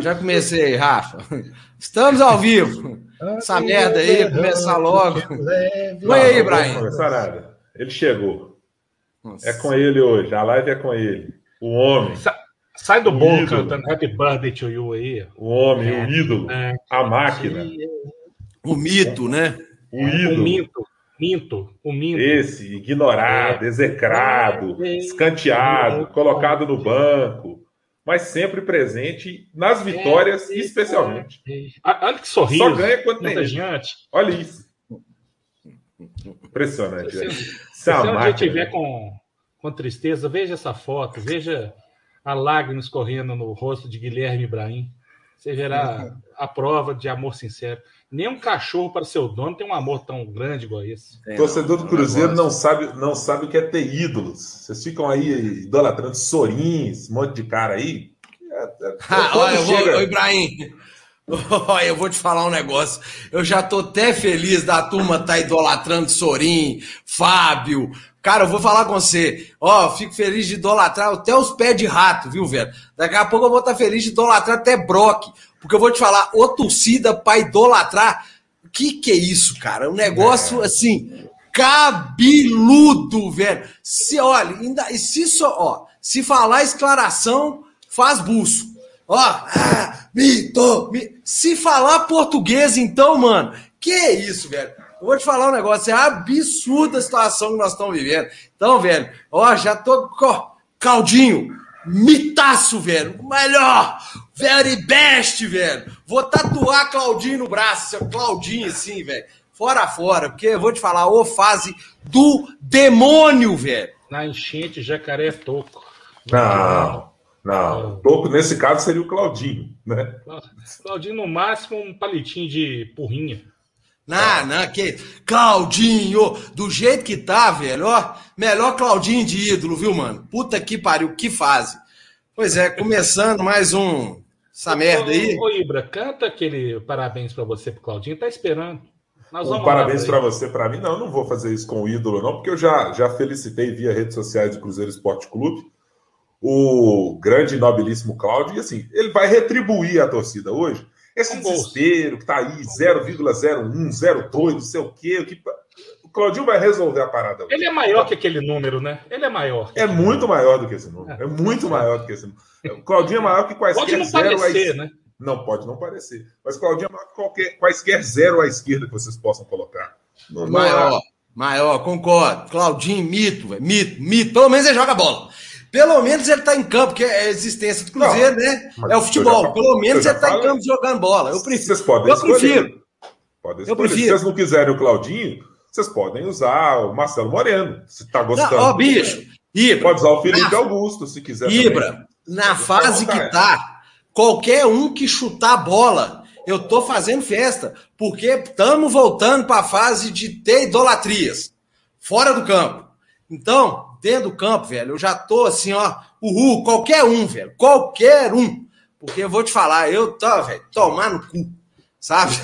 Já comecei, Rafa. Estamos ao vivo. Essa merda aí, começar logo. Põe aí, Brian. Começar nada. Ele chegou. Nossa. É com ele hoje. A live é com ele. O homem. Sa sai do bolo cantando Happy Birthday to You aí. O homem, é, o ídolo. É, a máquina. O mito, né? O ídolo. O mito. Minto, o minto. Esse, ignorado, é. execrado, é. escanteado, colocado no banco, mas sempre presente nas vitórias, é. especialmente. Olha que sorriso. Só ganha quando tem gente. Olha isso. Impressionante. Se, se, um dia tiver com, com tristeza, veja essa foto, veja a lágrima escorrendo no rosto de Guilherme Ibrahim. Você verá a prova de amor sincero. Nem um cachorro para seu dono tem um amor tão grande igual esse. Tem, Torcedor do Cruzeiro não sabe, não sabe o que é ter ídolos. Vocês ficam aí idolatrando Sorins, um monte de cara aí. É, é, ah, olha, eu vou, ô, Ibrahim, Olha, eu vou te falar um negócio. Eu já tô até feliz da turma tá idolatrando Sorin, Fábio. Cara, eu vou falar com você. Ó, fico feliz de idolatrar até os pés de rato, viu, velho? Daqui a pouco eu vou estar tá feliz de idolatrar até Brock. Porque eu vou te falar, ô torcida pra idolatrar. O que que é isso, cara? Um negócio é. assim, cabeludo, velho. Se, olha, ainda, se só, ó, se falar esclaração, faz buço. Ó, ah, mito, mito. Se falar português, então, mano, que é isso, velho? Eu vou te falar um negócio, é absurda a situação que nós estamos vivendo. Então, velho, ó, já tô. Ó, Caldinho, mitaço, velho. Melhor, very best, velho. Vou tatuar Claudinho no braço, seu Claudinho assim, velho. Fora fora, porque eu vou te falar, ô fase do demônio, velho. Na enchente, jacaré é toco. Não, não. Toco, nesse caso, seria o Claudinho, né? Claudinho, no máximo, um palitinho de porrinha. Não, não, que. Claudinho, do jeito que tá, velho, ó. Melhor Claudinho de ídolo, viu, mano? Puta que pariu, que fase. Pois é, começando mais um. Essa merda aí. Ô, Ibra, canta aquele parabéns para você pro Claudinho, tá esperando. um parabéns para você, para mim. Não, não vou fazer isso com o ídolo, não, porque eu já, já felicitei via redes sociais do Cruzeiro Esporte Clube o grande e nobilíssimo Cláudio, e assim, ele vai retribuir a torcida hoje esse desespero que tá aí 0,01, 02, não sei o quê. Que... O Claudinho vai resolver a parada. Ele é maior que aquele número, né? Ele é maior. É muito maior do que esse número. É, é muito maior do que esse número. O Claudinho é maior que quaisquer pode não zero parecer, à... né? Não, pode não parecer. Mas Claudinho é maior que qualquer, quaisquer zero à esquerda que vocês possam colocar. Não, maior, é... maior, concordo. Claudinho, mito, véio. mito, mito. Pelo menos ele joga bola. Pelo menos ele está em campo, porque é a existência do Cruzeiro, não, né? É o futebol. Já, Pelo menos ele está em campo jogando bola. Eu prefiro. Vocês podem eu escolher. prefiro. Podem escolher. Eu prefiro. Se vocês não quiserem o Claudinho, vocês podem usar o Marcelo Moreno, se está gostando. Ó, bicho. Ibra, Pode usar o Felipe na, Augusto, se quiser. Ibra, também. na fase que tá, qualquer um que chutar a bola, eu tô fazendo festa, porque estamos voltando para a fase de ter idolatrias fora do campo. Então, dentro do campo, velho, eu já tô assim, ó, uhul, qualquer um, velho, qualquer um. Porque eu vou te falar, eu tô, velho, tomar no cu, sabe?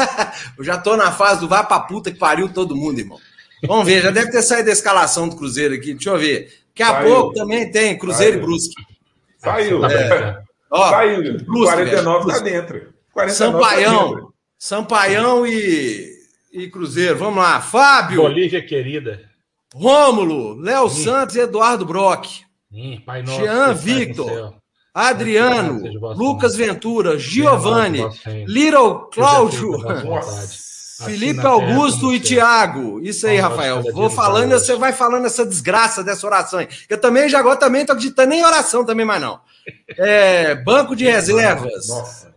eu já tô na fase do vai pra puta que pariu todo mundo, irmão. Vamos ver, já deve ter saído da escalação do Cruzeiro aqui, deixa eu ver. Daqui a Saiu. pouco também tem Cruzeiro Saiu. e Brusque. Saiu. É. Ó, Saiu. Brusque, 49 velho. tá dentro. 49 Sampaião. Tá dentro. Sampaião e, e Cruzeiro. Vamos lá. Fábio. Bolívia querida. Rômulo, Léo Santos e Eduardo Brock. Nosso, Jean Victor. Adriano, Lucas Ventura, Giovanni, Little Cláudio, Felipe Augusto e Tiago. Isso aí, Rafael. Vou falando, você vai falando essa desgraça dessa oração aí. Eu também já agora também tô acreditando nem em oração também mais não. É, banco de reservas. Nossa.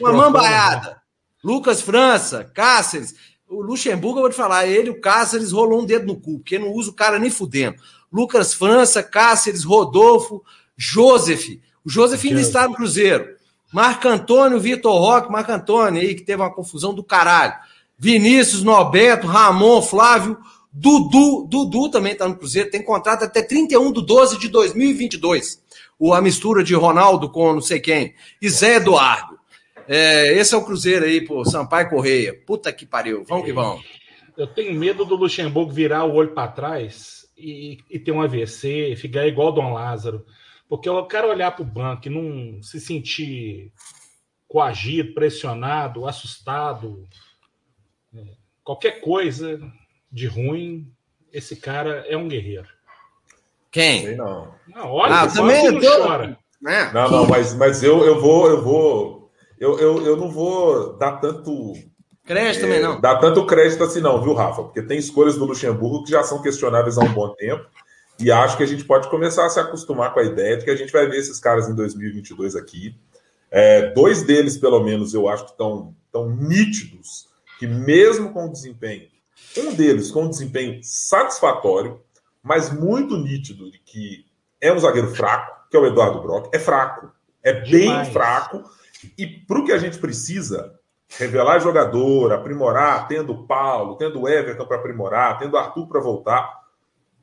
Uma mambaiada. Lucas França, Cáceres. O Luxemburgo, eu vou te falar, ele, o Cáceres, rolou um dedo no cu, porque não usa o cara nem fudendo. Lucas França, Cáceres, Rodolfo, Joseph. O Joseph ainda está no Cruzeiro. Marco Antônio, Vitor Roque, Marco Antônio aí, que teve uma confusão do caralho. Vinícius, Norberto, Ramon, Flávio, Dudu, Dudu também está no Cruzeiro, tem contrato até 31 de 12 de 2022. O, a mistura de Ronaldo com não sei quem. E Zé Eduardo. É, esse é o Cruzeiro aí, pô, Sampaio Correia. Puta que pariu. Vamos que vamos. Eu tenho medo do Luxemburgo virar o olho para trás e, e, ter um AVC, ficar igual o Dom Lázaro. Porque eu quero olhar para o banco e não se sentir coagido, pressionado, assustado, é, qualquer coisa de ruim, esse cara é um guerreiro. Quem? Sei não. não olha, ah, também não chora. É. Não, não, mas, mas eu, eu vou, eu vou, eu, eu, eu não vou dar tanto crédito é, também não. Dar tanto crédito assim não, viu, Rafa? Porque tem escolhas do Luxemburgo que já são questionáveis há um bom tempo. E acho que a gente pode começar a se acostumar com a ideia de que a gente vai ver esses caras em 2022 aqui. É, dois deles, pelo menos, eu acho que estão tão nítidos, que mesmo com desempenho, um deles com desempenho satisfatório, mas muito nítido de que é um zagueiro fraco, que é o Eduardo Brock, é fraco, é bem Demais. fraco, e para o que a gente precisa, revelar jogador, aprimorar, tendo o Paulo, tendo o Everton para aprimorar, tendo o Arthur para voltar,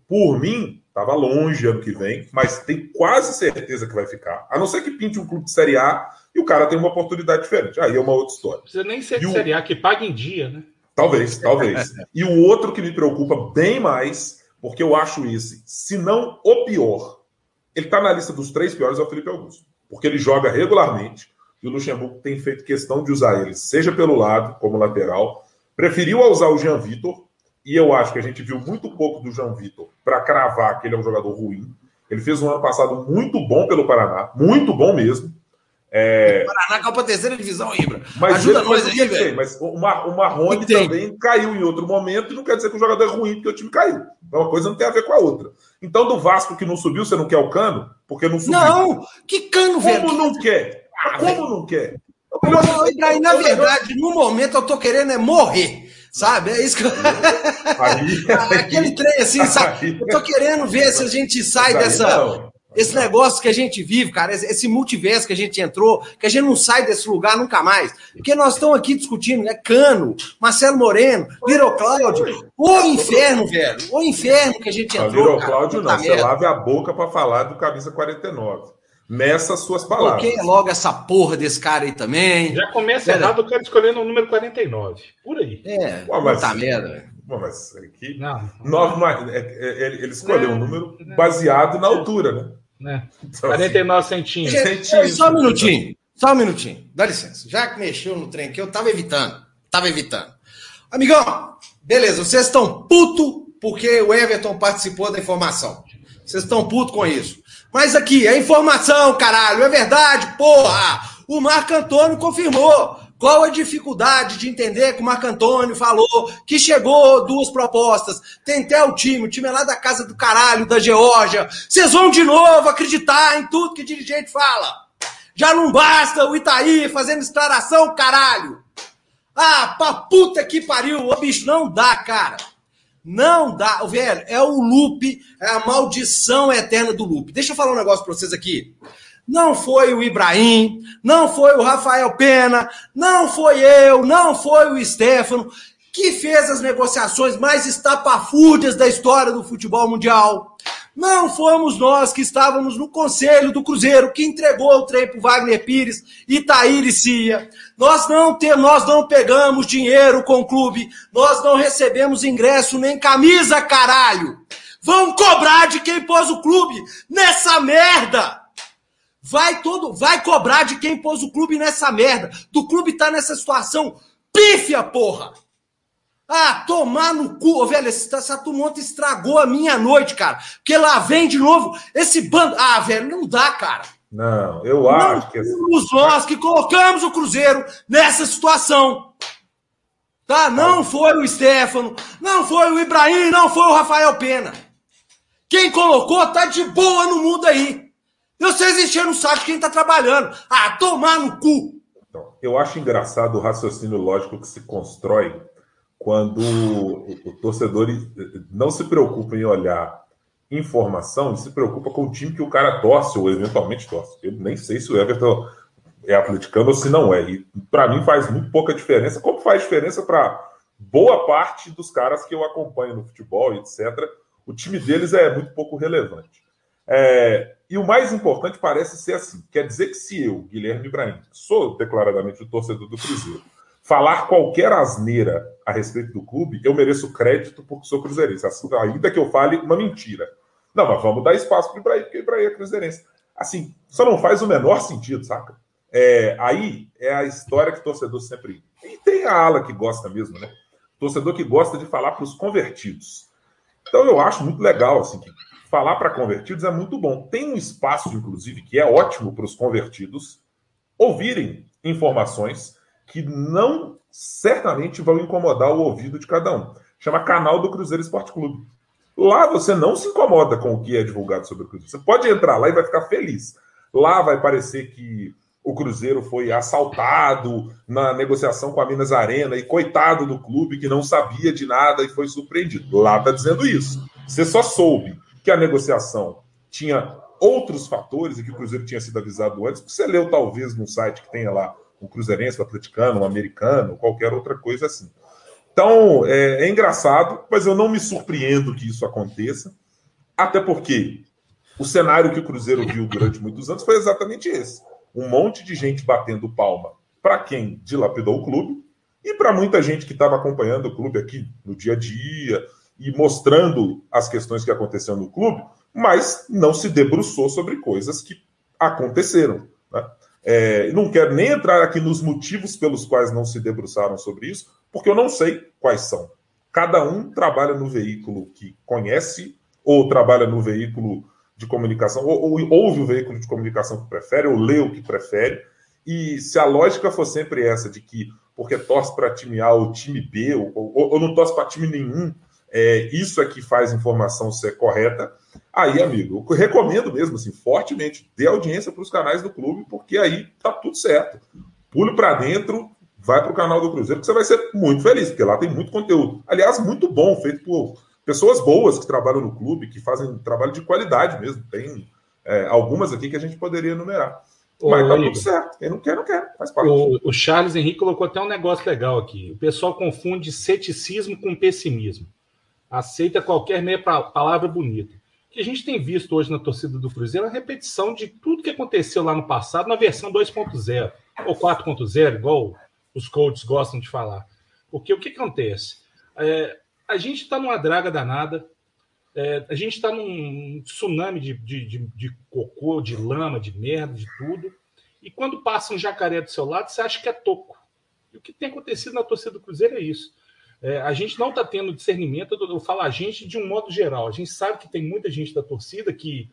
por mim, estava longe ano que vem, mas tem quase certeza que vai ficar. A não ser que pinte um clube de Série A e o cara tem uma oportunidade diferente. Aí é uma outra história. Precisa nem ser de o... Série A, que paga em dia, né? Talvez, talvez. e o outro que me preocupa bem mais, porque eu acho esse, se não o pior, ele está na lista dos três piores, é o Felipe Augusto. Porque ele joga regularmente e o Luxemburgo tem feito questão de usar ele, seja pelo lado, como lateral. Preferiu usar o Jean Vitor, e eu acho que a gente viu muito pouco do João Vitor para cravar que ele é um jogador ruim. Ele fez um ano passado muito bom pelo Paraná, muito bom mesmo. É... Paraná Copa Terceira Divisão, Ibra. Mas Ajuda ele, nós aí, velho. Mas o, Mar, o Marrone também caiu em outro momento e não quer dizer que o jogador é ruim porque o time caiu. Então uma coisa não tem a ver com a outra. Então do Vasco que não subiu, você não quer o Cano? Porque não subiu. Não! Que Cano, velho? Como não quer? Ah, como não quer? Eu, aí, na verdade, no momento eu tô querendo é morrer. Sabe? É isso que eu... aí, Aquele trem assim, sabe? Eu tô querendo ver se a gente sai dessa. Esse negócio que a gente vive, cara, esse multiverso que a gente entrou, que a gente não sai desse lugar nunca mais. Porque nós estamos aqui discutindo, né? Cano, Marcelo Moreno, Little Cláudio. O inferno, velho. O inferno que a gente entrou. Little Cláudio não, você lave a boca para falar do camisa 49. Meça suas palavras. Coloquei logo essa porra desse cara aí também. Já começa Pera. errado o cara escolhendo o número 49. Por aí. É, Pô, mas, puta merda. Pô, mas aqui. Não. Nove, é, é, ele escolheu um número baseado na altura, né? né? Então, 49 assim, centímetros. centímetros. Só um minutinho. Só um minutinho. Dá licença. Já que mexeu no trem aqui, eu tava evitando. Tava evitando. Amigão, beleza, vocês estão puto porque o Everton participou da informação. Vocês estão puto com isso. Mas aqui, é informação, caralho, é verdade, porra! O Marco Antônio confirmou. Qual a dificuldade de entender que o Marco Antônio falou que chegou duas propostas? Tem até o time, o time é lá da casa do caralho, da Geórgia. Vocês vão de novo acreditar em tudo que dirigente fala. Já não basta o Itaí fazendo declaração, caralho. Ah, pra puta que pariu, o bicho não dá, cara. Não dá, velho, é o loop, é a maldição eterna do loop. Deixa eu falar um negócio para vocês aqui. Não foi o Ibrahim, não foi o Rafael Pena, não foi eu, não foi o Stefano que fez as negociações mais estapafúrdias da história do futebol mundial. Não fomos nós que estávamos no conselho do Cruzeiro que entregou o trem para Wagner Pires e Taíri Cia. Nós não, te, nós não pegamos dinheiro com o clube, nós não recebemos ingresso nem camisa, caralho. Vão cobrar de quem pôs o clube nessa merda. Vai todo, vai cobrar de quem pôs o clube nessa merda. Do clube tá nessa situação pífia, porra. Ah, tomar no cu, oh, velho, esse, essa turma estragou a minha noite, cara. Porque lá vem de novo esse bando. Ah, velho, não dá, cara. Não, eu acho que. Somos nós que colocamos o Cruzeiro nessa situação. Tá? Não foi o Stefano, não foi o Ibrahim, não foi o Rafael Pena. Quem colocou tá de boa no mundo aí. E vocês encheram o saco quem tá trabalhando. Ah, tomar no cu. Então, eu acho engraçado o raciocínio lógico que se constrói quando o, torcedor não se preocupa em olhar informação, ele se preocupa com o time que o cara torce ou eventualmente torce. Eu nem sei se o Everton é atleticano ou se não é. E para mim faz muito pouca diferença, como faz diferença para boa parte dos caras que eu acompanho no futebol, etc. O time deles é muito pouco relevante. É, e o mais importante parece ser assim: quer dizer que se eu, Guilherme Ibrahim, sou declaradamente o torcedor do Cruzeiro, falar qualquer asneira a respeito do clube, eu mereço crédito porque sou cruzeirense. Assim, ainda que eu fale uma mentira. Não, mas vamos dar espaço para o Ibrahim, porque Ibrahim é cruzeirense. Assim, só não faz o menor sentido, saca? É, aí é a história que o torcedor sempre. E tem a ala que gosta mesmo, né? torcedor que gosta de falar para os convertidos. Então eu acho muito legal, assim, que falar para convertidos é muito bom. Tem um espaço, inclusive, que é ótimo para os convertidos ouvirem informações que não certamente vão incomodar o ouvido de cada um. Chama Canal do Cruzeiro Esporte Clube. Lá você não se incomoda com o que é divulgado sobre o Cruzeiro. Você pode entrar lá e vai ficar feliz. Lá vai parecer que o Cruzeiro foi assaltado na negociação com a Minas Arena e coitado do clube que não sabia de nada e foi surpreendido. Lá está dizendo isso. Você só soube que a negociação tinha outros fatores e que o Cruzeiro tinha sido avisado antes, porque você leu talvez num site que tenha lá um cruzeirense, um atleticano, um americano, qualquer outra coisa assim. Então, é, é engraçado, mas eu não me surpreendo que isso aconteça, até porque o cenário que o Cruzeiro viu durante muitos anos foi exatamente esse. Um monte de gente batendo palma para quem dilapidou o clube e para muita gente que estava acompanhando o clube aqui no dia a dia e mostrando as questões que aconteceram no clube, mas não se debruçou sobre coisas que aconteceram. É, não quero nem entrar aqui nos motivos pelos quais não se debruçaram sobre isso, porque eu não sei quais são. Cada um trabalha no veículo que conhece, ou trabalha no veículo de comunicação, ou, ou ouve o veículo de comunicação que prefere, ou lê o que prefere. E se a lógica for sempre essa de que porque torce para time A ou time B, ou, ou, ou não torce para time nenhum, é, isso é que faz a informação ser correta, aí, amigo, eu recomendo mesmo, assim, fortemente, dê audiência para os canais do clube, porque aí tá tudo certo. Pule para dentro, vai para o canal do Cruzeiro, que você vai ser muito feliz, porque lá tem muito conteúdo. Aliás, muito bom, feito por pessoas boas que trabalham no clube, que fazem trabalho de qualidade mesmo. Tem é, algumas aqui que a gente poderia enumerar. Ô, Mas tá tudo certo. Quem não quer, não quer. Faz parte. O, o Charles Henrique colocou até um negócio legal aqui. O pessoal confunde ceticismo com pessimismo aceita qualquer meia palavra bonita. O que a gente tem visto hoje na torcida do Cruzeiro é a repetição de tudo que aconteceu lá no passado na versão 2.0 ou 4.0, igual os coaches gostam de falar. Porque o que acontece? É, a gente está numa draga danada, é, a gente está num tsunami de, de, de, de, cocô, de lama, de merda, de tudo. E quando passa um jacaré do seu lado, você acha que é toco. E o que tem acontecido na torcida do Cruzeiro é isso. É, a gente não está tendo discernimento, eu falo a gente de um modo geral. A gente sabe que tem muita gente da torcida que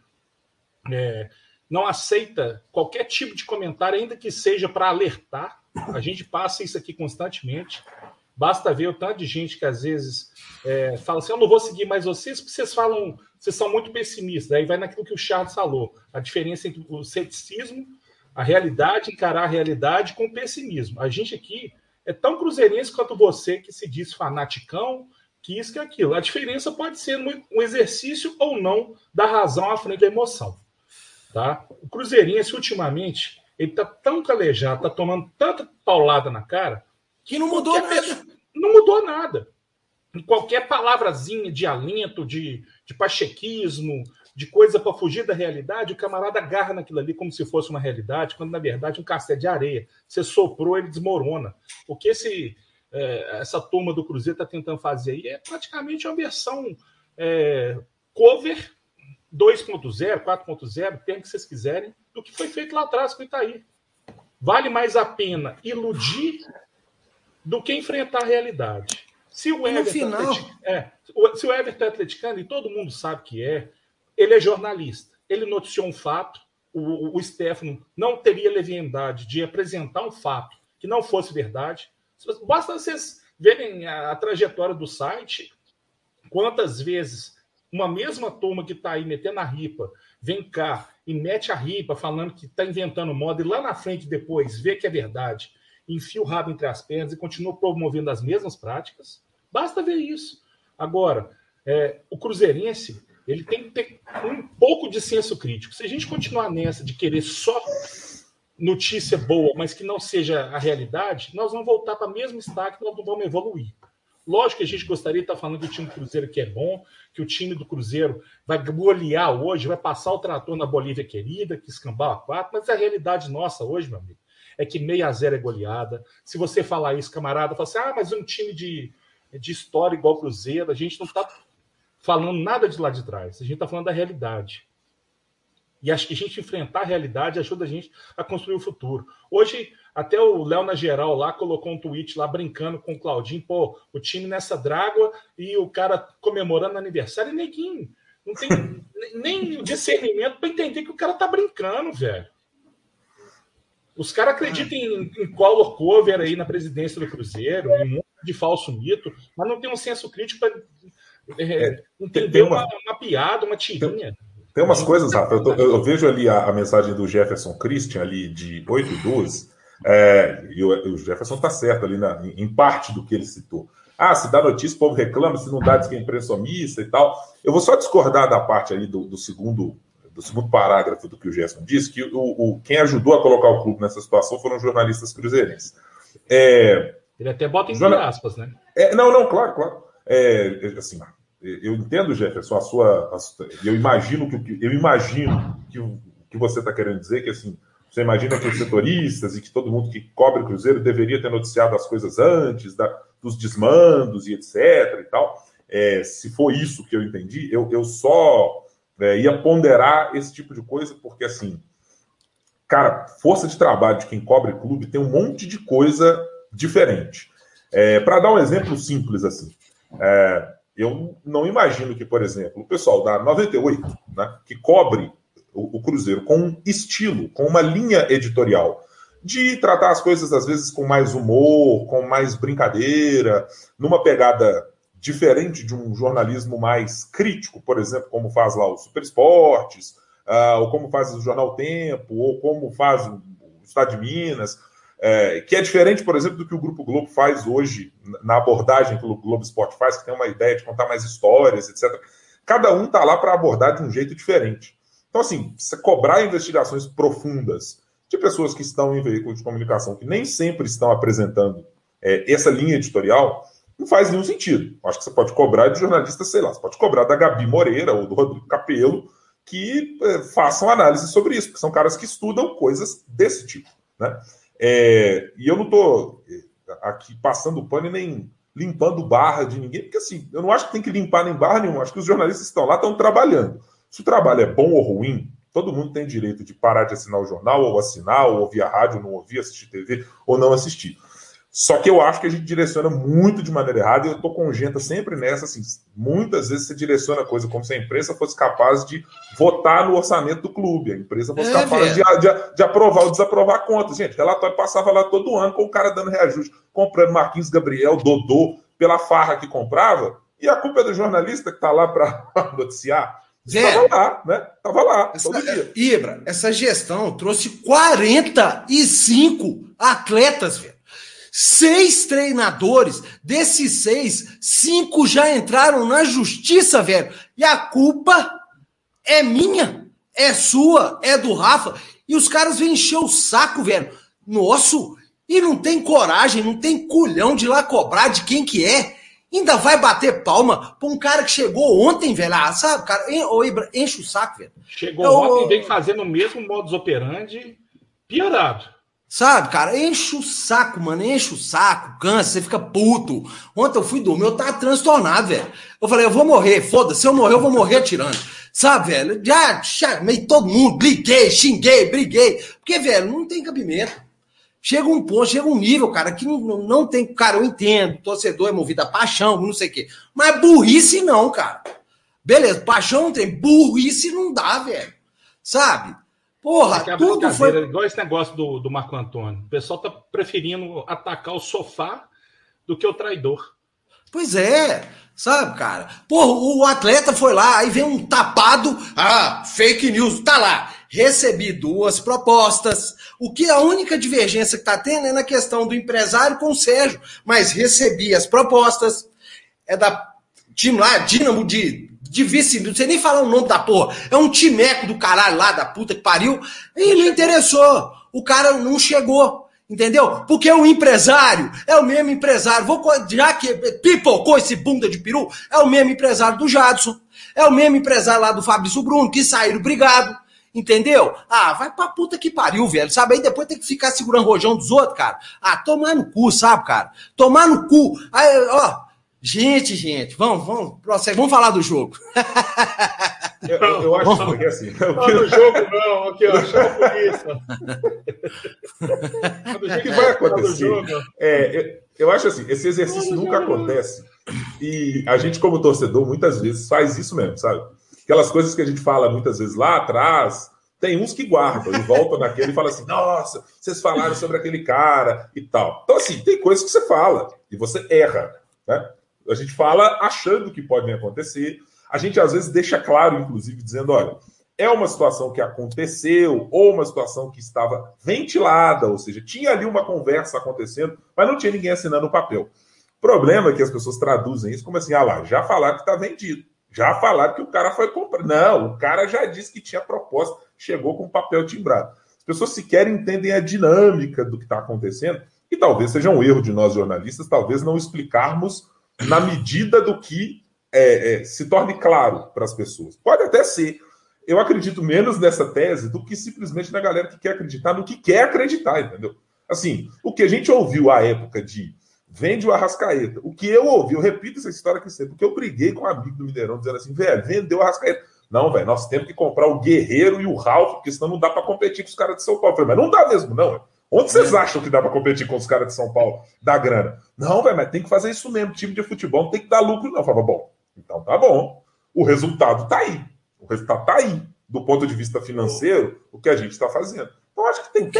é, não aceita qualquer tipo de comentário, ainda que seja para alertar. A gente passa isso aqui constantemente. Basta ver o tanto de gente que às vezes é, fala assim: eu não vou seguir mais vocês, porque vocês falam, vocês são muito pessimistas. Aí vai naquilo que o Charles falou: a diferença entre o ceticismo, a realidade, encarar a realidade com o pessimismo. A gente aqui é tão cruzeirense quanto você que se diz fanaticão, que isso que é aquilo. A diferença pode ser um exercício ou não da razão à frente da emoção. Tá? O cruzeirense, ultimamente, ele tá tão calejado, tá tomando tanta paulada na cara, que não mudou nada. Não mudou nada. Qualquer palavrazinha de alento, de, de pachequismo, de coisa para fugir da realidade, o camarada agarra naquilo ali como se fosse uma realidade, quando na verdade um castelo de areia. Você soprou, ele desmorona. O que esse, é, essa turma do Cruzeiro está tentando fazer aí é praticamente uma versão é, cover 2.0, 4.0, termo que vocês quiserem, do que foi feito lá atrás com o Itaí. Vale mais a pena iludir do que enfrentar a realidade. Se o Everton, final... é, se o Everton é atleticano, e todo mundo sabe que é, ele é jornalista. Ele noticiou um fato. O, o Stefano não teria leviandade de apresentar um fato que não fosse verdade. Basta vocês verem a, a trajetória do site, quantas vezes uma mesma turma que está aí metendo a ripa vem cá e mete a ripa falando que está inventando moda e lá na frente depois vê que é verdade, enfia o rabo entre as pernas e continua promovendo as mesmas práticas. Basta ver isso. Agora, é, o Cruzeirense ele tem que ter um pouco de senso crítico. Se a gente continuar nessa de querer só notícia boa, mas que não seja a realidade, nós vamos voltar para o mesmo estágio, nós não vamos evoluir. Lógico que a gente gostaria de estar falando do time do Cruzeiro que é bom, que o time do Cruzeiro vai golear hoje, vai passar o trator na Bolívia querida, que escambau a quatro, mas a realidade nossa hoje, meu amigo, é que meia a zero é goleada. Se você falar isso, camarada, fala assim, ah, mas um time de, de história igual o Cruzeiro, a gente não está falando nada de lá de trás. A gente está falando da realidade. E acho que a gente enfrentar a realidade ajuda a gente a construir o futuro. Hoje, até o Léo na geral lá colocou um tweet lá brincando com o Claudinho, pô, o time nessa drágua e o cara comemorando aniversário, e neguinho. Não tem nem discernimento para entender que o cara tá brincando, velho. Os caras acreditam em, em Collor Cover aí na presidência do Cruzeiro, em um monte de falso mito, mas não tem um senso crítico para é, é, entender uma, uma, uma, piada, uma tirinha. Tem, tem umas coisas, Rafa. Eu, tô, eu, vejo ali a, a, mensagem do Jefferson Christian, ali de 8 e 12, é, e o, o Jefferson está certo ali na, em, parte do que ele citou. Ah, se dá notícia, o povo reclama, se não dá, diz que é imprensa omissa e tal. Eu vou só discordar da parte ali do, do segundo do segundo parágrafo do que o Gerson disse, que o, o, quem ajudou a colocar o clube nessa situação foram jornalistas cruzeirenses. É, Ele até bota em jornal... aspas, né? É, não, não, claro, claro. É, assim, eu entendo, Jefferson, a sua. A, eu imagino que eu imagino que que você está querendo dizer, que assim, você imagina que os setoristas e que todo mundo que cobre o Cruzeiro deveria ter noticiado as coisas antes, da, dos desmandos e etc. e tal. É, se for isso que eu entendi, eu, eu só é, ia ponderar esse tipo de coisa, porque assim, cara, força de trabalho de quem cobre clube tem um monte de coisa diferente. É, Para dar um exemplo simples assim, é, eu não imagino que, por exemplo, o pessoal da 98, né, que cobre o, o Cruzeiro com um estilo, com uma linha editorial, de tratar as coisas às vezes com mais humor, com mais brincadeira, numa pegada diferente de um jornalismo mais crítico, por exemplo, como faz lá o Super Esportes, uh, ou como faz o Jornal Tempo, ou como faz o Estado de Minas, é, que é diferente, por exemplo, do que o Grupo Globo faz hoje, na abordagem que o Globo Esporte faz, que tem uma ideia de contar mais histórias, etc. Cada um está lá para abordar de um jeito diferente. Então, assim, cobrar investigações profundas de pessoas que estão em veículos de comunicação, que nem sempre estão apresentando é, essa linha editorial, não faz nenhum sentido. Acho que você pode cobrar de jornalistas, sei lá, você pode cobrar da Gabi Moreira ou do Rodrigo Capello, que é, façam análise sobre isso, porque são caras que estudam coisas desse tipo. Né? É, e eu não estou é, aqui passando pano e nem limpando barra de ninguém, porque assim, eu não acho que tem que limpar nem barra nenhuma. Acho que os jornalistas estão lá estão trabalhando. Se o trabalho é bom ou ruim, todo mundo tem direito de parar de assinar o jornal, ou assinar, ou ouvir a rádio, ou não ouvir, assistir TV, ou não assistir. Só que eu acho que a gente direciona muito de maneira errada, e eu estou com gente sempre nessa, assim, muitas vezes você direciona a coisa como se a imprensa fosse capaz de votar no orçamento do clube, a empresa fosse é, capaz de, de, de, aprovar ou desaprovar contas. Gente, relatório passava lá todo ano com o cara dando reajuste, comprando Marquinhos Gabriel, Dodô, pela farra que comprava, e a culpa é do jornalista que está lá para noticiar. Estava lá, né? Estava lá, essa, todo dia. Ibra, essa gestão trouxe 45 atletas, velho seis treinadores. Desses seis, cinco já entraram na justiça, velho. E a culpa é minha, é sua, é do Rafa. E os caras vêm encher o saco, velho. Nosso, e não tem coragem, não tem culhão de lá cobrar de quem que é. Ainda vai bater palma pra um cara que chegou ontem, velho. Ah, sabe, cara, enche o saco, velho. Chegou Eu, ontem e vem fazendo o mesmo modus operandi piorado. Sabe, cara, enche o saco, mano, enche o saco, cansa, você fica puto. Ontem eu fui dormir, eu tava transtornado, velho. Eu falei, eu vou morrer, foda-se, se eu morrer, eu vou morrer atirando. Sabe, velho? Já chamei todo mundo, briguei, xinguei, briguei. Porque, velho, não tem cabimento. Chega um ponto, chega um nível, cara, que não, não tem. Cara, eu entendo, torcedor é movido a paixão, não sei o quê. Mas burrice não, cara. Beleza, paixão não tem, burrice não dá, velho. Sabe? Porra, é tudo foi. Igual esse negócio do, do Marco Antônio. O pessoal tá preferindo atacar o sofá do que o traidor. Pois é, sabe, cara? Porra, o atleta foi lá, aí vem um tapado. Ah, fake news, tá lá. Recebi duas propostas. O que a única divergência que tá tendo é na questão do empresário com o Sérgio. Mas recebi as propostas. É da time lá, Dínamo de de vice, não sei nem falar o nome da porra. É um timeco do caralho lá, da puta que pariu. E não interessou. O cara não chegou. Entendeu? Porque o empresário é o mesmo empresário. Vou, já que pipocou esse bunda de peru, é o mesmo empresário do Jadson. É o mesmo empresário lá do Fabrício Bruno, que saíram brigado. Entendeu? Ah, vai pra puta que pariu, velho. Sabe? Aí depois tem que ficar segurando o rojão dos outros, cara. Ah, tomar no cu, sabe, cara? Tomar no cu. Aí, ó, Gente, gente, vamos, vamos, vamos falar do jogo. Eu, eu, eu acho que assim. Não, no jogo não, aqui, ó, chama a polícia. o que vai acontecer? É, eu, eu acho assim, esse exercício nunca acontece. E a gente, como torcedor, muitas vezes faz isso mesmo, sabe? Aquelas coisas que a gente fala muitas vezes lá atrás, tem uns que guardam e voltam naquele e falam assim: nossa, vocês falaram sobre aquele cara e tal. Então, assim, tem coisas que você fala e você erra. Né? A gente fala achando que podem acontecer. A gente às vezes deixa claro, inclusive, dizendo: olha, é uma situação que aconteceu ou uma situação que estava ventilada, ou seja, tinha ali uma conversa acontecendo, mas não tinha ninguém assinando o papel. O problema é que as pessoas traduzem isso como assim: ah lá, já falaram que está vendido. Já falaram que o cara foi comprar. Não, o cara já disse que tinha proposta, chegou com papel timbrado. As pessoas sequer entendem a dinâmica do que está acontecendo, e talvez seja um erro de nós jornalistas, talvez não explicarmos na medida do que é, é, se torne claro para as pessoas. Pode até ser. Eu acredito menos nessa tese do que simplesmente na galera que quer acreditar no que quer acreditar, entendeu? Assim, o que a gente ouviu à época de vende o Arrascaeta. O que eu ouvi, eu repito essa história aqui sempre, porque eu briguei com um amigo do Mineirão dizendo assim, velho, vendeu o Arrascaeta. Não, velho, nós temos que comprar o Guerreiro e o Ralf, porque senão não dá para competir com os caras de São Paulo. Falei, mas não dá mesmo, não. Véio. Onde vocês é. acham que dá para competir com os caras de São Paulo? Dá grana. Não, velho, mas tem que fazer isso mesmo. Time de futebol não tem que dar lucro, não. Eu falava, bom, então tá bom. O resultado tá aí. O resultado tá aí. Do ponto de vista financeiro, o que a gente está fazendo. Então, acho que tem que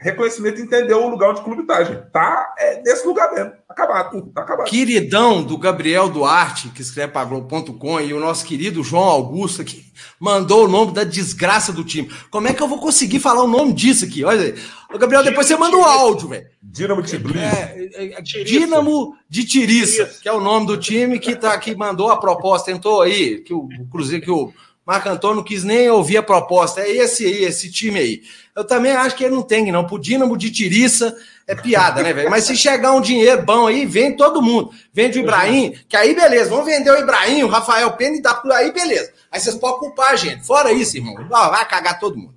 reconhecimento entendeu o lugar onde o clube tá, gente. Tá é, nesse lugar mesmo. Acabado, tá acabado. Queridão do Gabriel Duarte, que escreve para Globo.com, e o nosso querido João Augusto, que mandou o nome da desgraça do time. Como é que eu vou conseguir falar o nome disso aqui? Olha aí. Ô, Gabriel, depois você manda o áudio, velho. Dínamo de Tbilisi. É, é, é, Dínamo de Tiriça, que é o nome do time que, tá, que mandou a proposta, tentou aí, que o Cruzeiro, que o Marco Antônio não quis nem ouvir a proposta. É esse aí, esse time aí. Eu também acho que ele não tem, não. Pro Dínamo de Tiriça é piada, né, velho? Mas se chegar um dinheiro bom aí, vem todo mundo. Vende o Ibrahim, que aí beleza. Vamos vender o Ibrahim, o Rafael Pena e dá por aí, beleza. Aí vocês podem culpar a gente. Fora isso, irmão. Vai cagar todo mundo.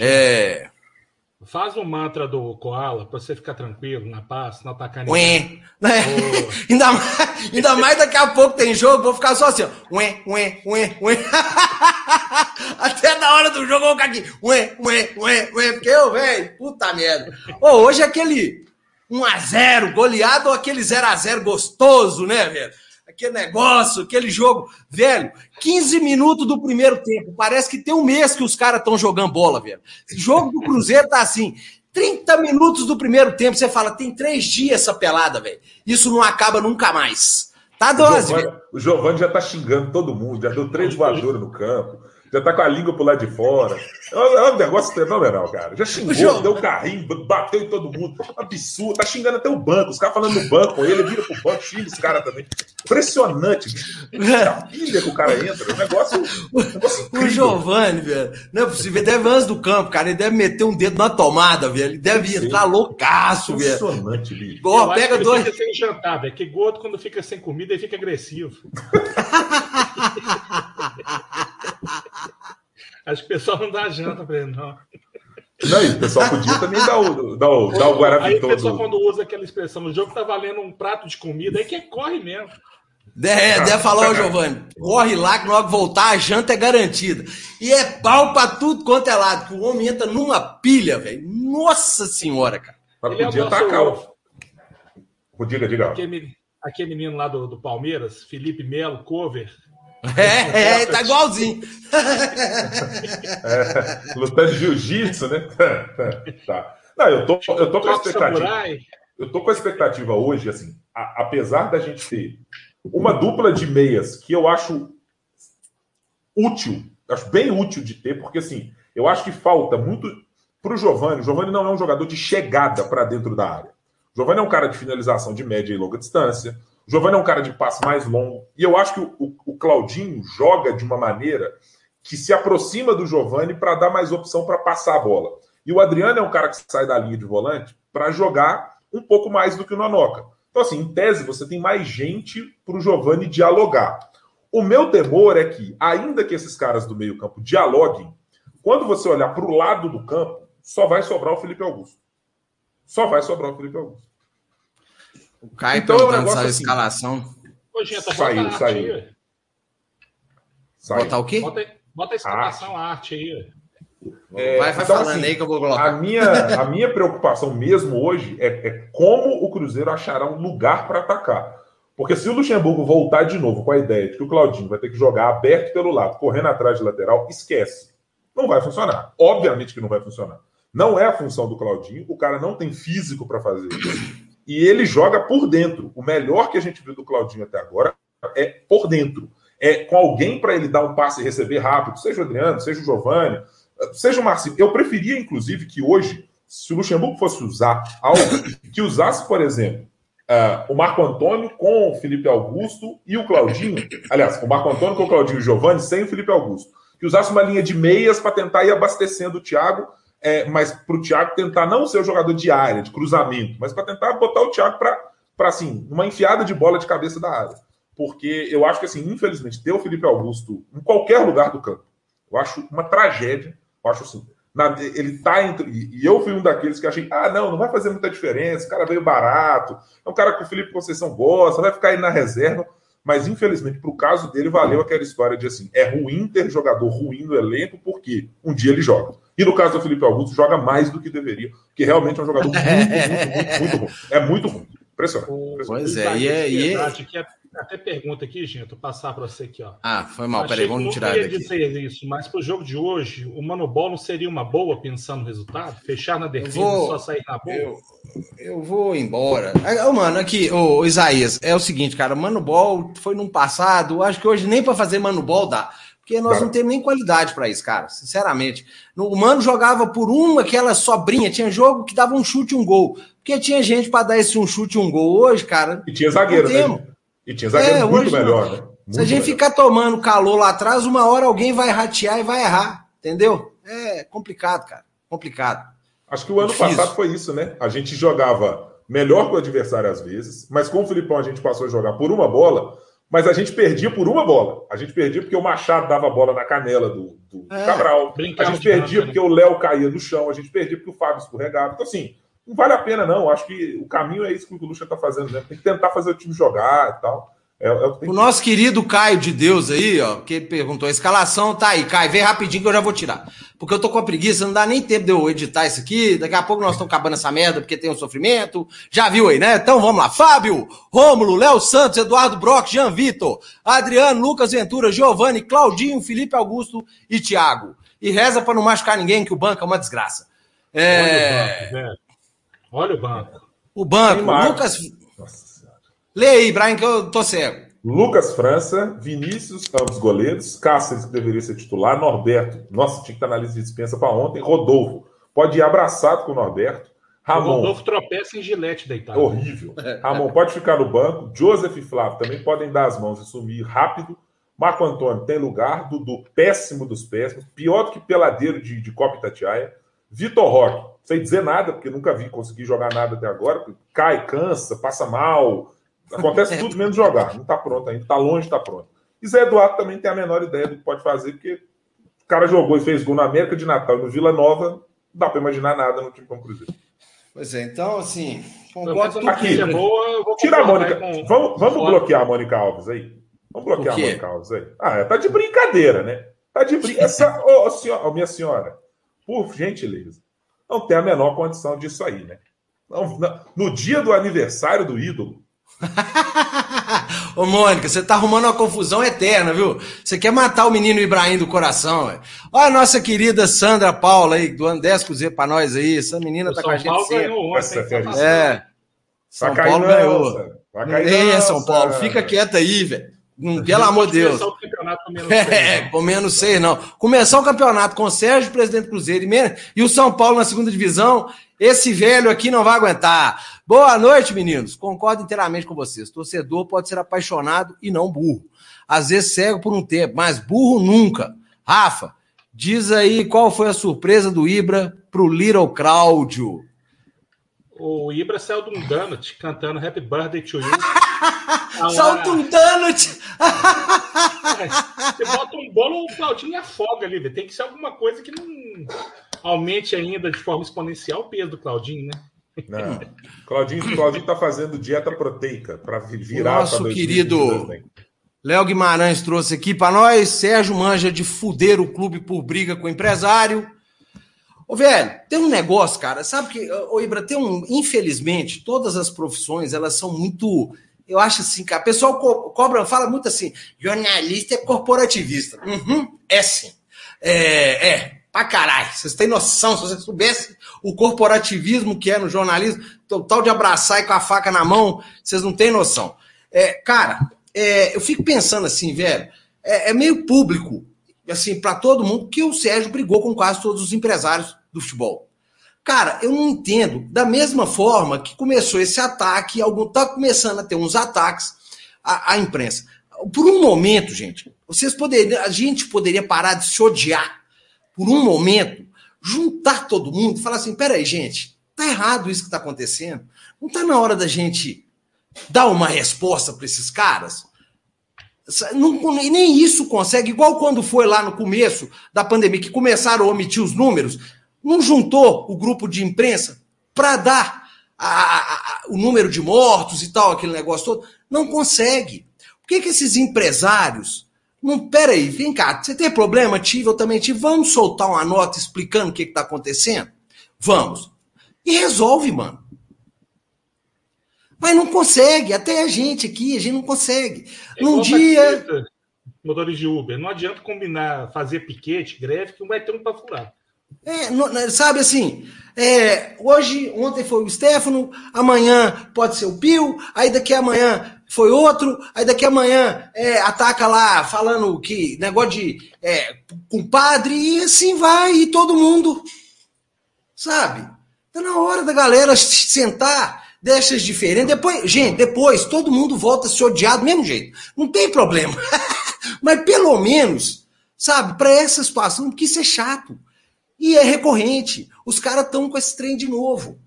É. Faz o mantra do Koala para você ficar tranquilo, na paz, não atacar ninguém. Ué. Oh. ainda, mais, ainda mais daqui a pouco tem jogo, vou ficar só assim, ó. Ué, ué, ué, ué. Até na hora do jogo eu vou ficar aqui. Ué, ué, ué, ué. Porque eu, velho, puta merda. Ô, hoje é aquele 1x0 goleado ou aquele 0x0 gostoso, né, velho? Aquele negócio, aquele jogo. Velho, 15 minutos do primeiro tempo. Parece que tem um mês que os caras estão jogando bola, velho. O jogo do Cruzeiro tá assim. 30 minutos do primeiro tempo, você fala, tem três dias essa pelada, velho. Isso não acaba nunca mais. Tá dose, velho. O Giovanni já tá xingando todo mundo, já deu três voadoras no campo já tá com a língua pro lado de fora. É um, é um negócio fenomenal, cara. Já xingou, João... deu carrinho, bateu em todo mundo. Absurdo, tá xingando até o banco. Os caras falando no banco, ele vira pro banco, xinga os caras também. Impressionante. A pilha que o cara entra. Um negócio. Um negócio o Giovanni, velho, não é possível. Ele deve antes do campo, cara. Ele deve meter um dedo na tomada, velho. Ele deve entrar loucaço, velho. Impressionante, bicho. Pô, pega dois. Ele fica sem jantar, velho. Que gordo, quando fica sem comida, ele fica agressivo. Acho que o pessoal não dá janta para ele, não. Não, o pessoal podia também dar o, dar o, dar o Aí o pessoal, quando usa aquela expressão, o jogo tá valendo um prato de comida, aí que corre mesmo. É, deve falar, ô Giovanni, corre lá que na hora que voltar a janta é garantida. E é pau pra tudo quanto é lado, que o homem entra numa pilha, velho. Nossa senhora, cara. Mas Ele podia é estar calmo. Diga, diga. Aquele menino lá do, do Palmeiras, Felipe Melo, cover, é, é, tá igualzinho. É, lutando jiu-jitsu, né? tá. Não, eu tô, eu tô com a expectativa. Eu tô com a expectativa hoje, assim, a, apesar da gente ter uma dupla de meias que eu acho útil, acho bem útil de ter, porque assim, eu acho que falta muito pro Giovanni. O Giovanni não é um jogador de chegada para dentro da área. O Giovanni é um cara de finalização de média e longa distância. O Giovanni é um cara de passe mais longo. E eu acho que o, o, Claudinho joga de uma maneira que se aproxima do Giovanni para dar mais opção para passar a bola. E o Adriano é um cara que sai da linha de volante para jogar um pouco mais do que o Nonoca. Então, assim, em tese, você tem mais gente para o Giovanni dialogar. O meu temor é que, ainda que esses caras do meio-campo dialoguem, quando você olhar para o lado do campo, só vai sobrar o Felipe Augusto. Só vai sobrar o Felipe Augusto. O Caio então, perguntando essa assim, escalação. Hoje tá saiu, saiu. Saia. Botar o quê? Bota, bota a exclamação arte, arte aí. É, vai, vai então, falando assim, aí que eu vou colocar. A minha, a minha preocupação mesmo hoje é, é como o Cruzeiro achará um lugar para atacar. Porque se o Luxemburgo voltar de novo com a ideia de que o Claudinho vai ter que jogar aberto pelo lado, correndo atrás de lateral, esquece. Não vai funcionar. Obviamente que não vai funcionar. Não é a função do Claudinho, o cara não tem físico para fazer isso. E ele joga por dentro. O melhor que a gente viu do Claudinho até agora é por dentro. É com alguém para ele dar um passe e receber rápido, seja o Adriano, seja o Giovanni, seja o Marcinho. Eu preferia, inclusive, que hoje, se o Luxemburgo fosse usar algo, que usasse, por exemplo, uh, o Marco Antônio com o Felipe Augusto e o Claudinho. Aliás, o Marco Antônio com o Claudinho e o Giovanni sem o Felipe Augusto. Que usasse uma linha de meias para tentar ir abastecendo o Thiago é, mas para o Thiago tentar não ser o jogador de área, de cruzamento, mas para tentar botar o Thiago para assim, uma enfiada de bola de cabeça da área. Porque eu acho que, assim, infelizmente, ter o Felipe Augusto em qualquer lugar do campo, eu acho uma tragédia. Eu acho assim. Na, ele tá entre. E eu fui um daqueles que achei, ah, não, não vai fazer muita diferença, o cara veio barato, é um cara que o Felipe Conceição gosta, vai ficar aí na reserva. Mas, infelizmente, para o caso dele, valeu aquela história de assim: é ruim ter jogador ruim no elenco, porque um dia ele joga. E no caso do Felipe Augusto, joga mais do que deveria, que realmente é um jogador muito, muito, muito, muito ruim. É muito ruim. Impressionante. Pois é, e é. E é... Até pergunta aqui, gente, eu passar para você aqui, ó. Ah, foi mal, peraí, vamos tirar daqui. Eu não dizer isso, mas para o jogo de hoje, o Mano Ball não seria uma boa pensando no resultado? Fechar na defesa vou, só sair na boa? Eu, eu vou embora. Ô, mano, aqui, ô, Isaías, é o seguinte, cara, Mano Ball foi num passado, acho que hoje nem para fazer Mano Ball dá. Porque nós não temos nem qualidade para isso, cara. Sinceramente. O Mano jogava por uma, aquela sobrinha. Tinha jogo que dava um chute e um gol. Porque tinha gente para dar esse um chute e um gol. Hoje, cara. E tinha zagueiro, né? E tinha zagueiro é, muito melhor, né? Muito Se a gente melhor. ficar tomando calor lá atrás, uma hora alguém vai ratear e vai errar. Entendeu? É complicado, cara. Complicado. Acho que o ano Difícil. passado foi isso, né? A gente jogava melhor que o adversário às vezes, mas com o Filipão a gente passou a jogar por uma bola mas a gente perdia por uma bola. A gente perdia porque o Machado dava a bola na canela do, do é, Cabral. A gente perdia porque o Léo caía no chão. A gente perdia porque o Fábio escorregava. Então, assim, não vale a pena, não. Acho que o caminho é isso que o Lucha está fazendo, né? Tem que tentar fazer o time jogar e tal. É, é o, o nosso querido Caio de Deus aí, ó, que ele perguntou, a escalação tá aí, Caio, vem rapidinho que eu já vou tirar. Porque eu tô com a preguiça, não dá nem tempo de eu editar isso aqui, daqui a pouco nós estamos acabando essa merda porque tem um sofrimento, já viu aí, né? Então vamos lá, Fábio, Rômulo, Léo Santos, Eduardo Brock, Jean Vitor, Adriano, Lucas Ventura, Giovanni, Claudinho, Felipe Augusto e Thiago. E reza para não machucar ninguém, que o banco é uma desgraça. É... Olha o banco, velho. Olha o banco. O banco, Lucas... Lê aí, Brian, que eu tô cego. Lucas França, Vinícius, ambos goleiros, Cáceres, que deveria ser titular, Norberto, nossa, tinha que estar na lista de dispensa para ontem, Rodolfo, pode ir abraçado com o Norberto, Ramon. O Rodolfo tropeça em gilete deitado. Horrível. Ramon pode ficar no banco, Joseph e Flávio também podem dar as mãos e sumir rápido, Marco Antônio tem lugar, Dudu, péssimo dos péssimos, pior do que peladeiro de, de Copa Itatiaia, Vitor Roque, sem dizer nada, porque nunca vi conseguir jogar nada até agora, cai, cansa, passa mal, Acontece tudo menos jogar. Não está pronto ainda, está longe, está pronto. E Zé Eduardo também tem a menor ideia do que pode fazer, porque o cara jogou e fez gol na América de Natal no Vila Nova, não dá para imaginar nada no time com o Cruzeiro. Pois é, então, assim, concordo aqui. É boa, tira a Mônica. Com... Vamos, vamos bloquear a Mônica Alves aí? Vamos bloquear a Mônica Alves aí. Ah, tá de brincadeira, né? Tá de brincadeira. Essa, oh, senhora, oh, minha senhora, por gentileza, não tem a menor condição disso aí, né? Não, não, no dia do aniversário do ídolo, Ô, Mônica, você tá arrumando uma confusão eterna, viu? Você quer matar o menino Ibrahim do coração, velho. Olha a nossa querida Sandra Paula aí, do Andes Cruzeiro pra nós aí. Essa menina tá São com a gente Paulo sempre. Ganhou ontem, é. São Paulo não, ganhou. É, São Paulo, fica quieto aí, velho. Pelo amor de Deus. Campeonato com menos é, com menos seis, não. Começar o campeonato com o Sérgio, presidente do Cruzeiro, e o São Paulo na segunda divisão, esse velho aqui não vai aguentar. Boa noite, meninos. Concordo inteiramente com vocês. Torcedor pode ser apaixonado e não burro. Às vezes cego por um tempo, mas burro nunca. Rafa, diz aí qual foi a surpresa do Ibra pro Little Cláudio. O Ibra saiu de um donut cantando Happy Birthday to You. Solta um donut! você bota um bolo, o Claudinho afoga ali. Tem que ser alguma coisa que não aumente ainda de forma exponencial o peso do Claudinho, né? Não. Claudinho, Claudinho tá fazendo dieta proteica para virar. Nosso querido, Léo Guimarães trouxe aqui para nós. Sérgio manja de fuder o clube por briga com o empresário. Ô, velho, tem um negócio, cara. Sabe que, ô, Ibra, tem um. Infelizmente, todas as profissões, elas são muito. Eu acho assim, cara. O pessoal co cobra, fala muito assim: jornalista é corporativista. Uhum, é sim. É, é, pra caralho. Vocês têm noção, se vocês soubessem o corporativismo que é no jornalismo, total de abraçar e com a faca na mão, vocês não têm noção. É, cara, é, eu fico pensando assim, velho, é, é meio público assim, para todo mundo, que o Sérgio brigou com quase todos os empresários do futebol. Cara, eu não entendo. Da mesma forma que começou esse ataque, algum tá começando a ter uns ataques à, à imprensa. Por um momento, gente, vocês poderiam, a gente poderia parar de se odiar por um momento, juntar todo mundo e falar assim: peraí, gente, tá errado isso que tá acontecendo. Não tá na hora da gente dar uma resposta para esses caras? Não, nem isso consegue, igual quando foi lá no começo da pandemia, que começaram a omitir os números, não juntou o grupo de imprensa para dar a, a, a, o número de mortos e tal, aquele negócio todo. Não consegue. Por que, que esses empresários. Não, peraí, vem cá, você tem problema? Tive, eu também tive. Vamos soltar uma nota explicando o que está acontecendo? Vamos. E resolve, mano. Mas não consegue, até a gente aqui, a gente não consegue. É Num dia. Motores de Uber, não adianta combinar, fazer piquete, greve, que não vai ter um para furar. É, não, sabe assim, é, hoje, ontem foi o Stefano, amanhã pode ser o Pio, aí daqui a amanhã foi outro, aí daqui a amanhã é, ataca lá falando que negócio de é, compadre, e assim vai, e todo mundo, sabe? Tá na hora da galera sentar deixa diferentes. Depois, gente, depois todo mundo volta a se odiar do mesmo jeito. Não tem problema. Mas pelo menos, sabe, para essa situação, que isso é chato. E é recorrente. Os caras estão com esse trem de novo.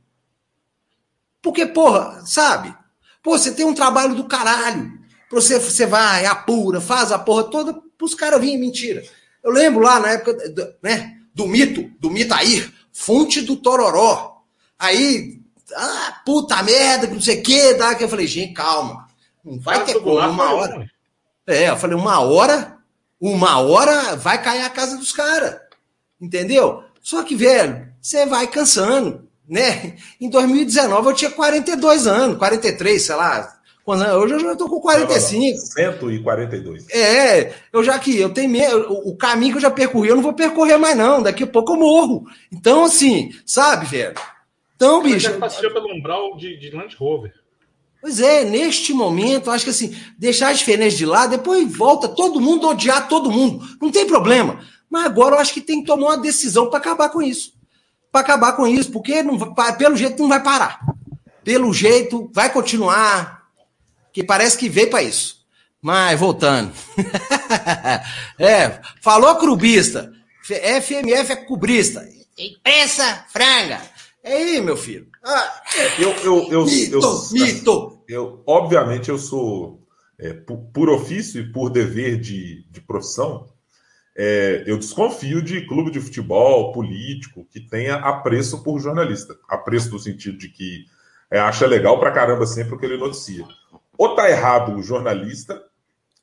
Porque, porra, sabe? Pô, você tem um trabalho do caralho. Você, você vai, apura, faz a porra toda, os caras virem mentira. Eu lembro lá na época né, do mito, do Mitair, fonte do Tororó. Aí ah, puta merda, não sei o que, dá que eu falei, gente, calma. Não vai ter como uma hora. É, eu falei, uma hora, uma hora vai cair a casa dos caras. Entendeu? Só que, velho, você vai cansando, né? Em 2019 eu tinha 42 anos, 43, sei lá. Hoje eu já tô com 45. 142. É, eu já que eu tenho medo, o caminho que eu já percorri, eu não vou percorrer mais, não. Daqui a pouco eu morro. Então, assim, sabe, velho? Então, bicho. Já passeou pelo umbral de, de Land Rover. Pois é, neste momento, acho que assim, deixar as diferenças de lado, depois volta todo mundo odiar todo mundo. Não tem problema. Mas agora eu acho que tem que tomar uma decisão para acabar com isso. Para acabar com isso, porque não, pelo jeito não vai parar. Pelo jeito vai continuar. Que parece que veio para isso. Mas voltando. é, falou clubista. FMF é cubrista. Imprensa franga. É aí, meu filho. Ah, eu, eu, eu, mito, eu, mito. Eu, obviamente, eu sou, é, por, por, ofício e por dever de, de profissão, é, eu desconfio de clube de futebol, político, que tenha apreço por jornalista. Apreço no sentido de que é, acha legal pra caramba sempre o que ele noticia. Ou tá errado o jornalista,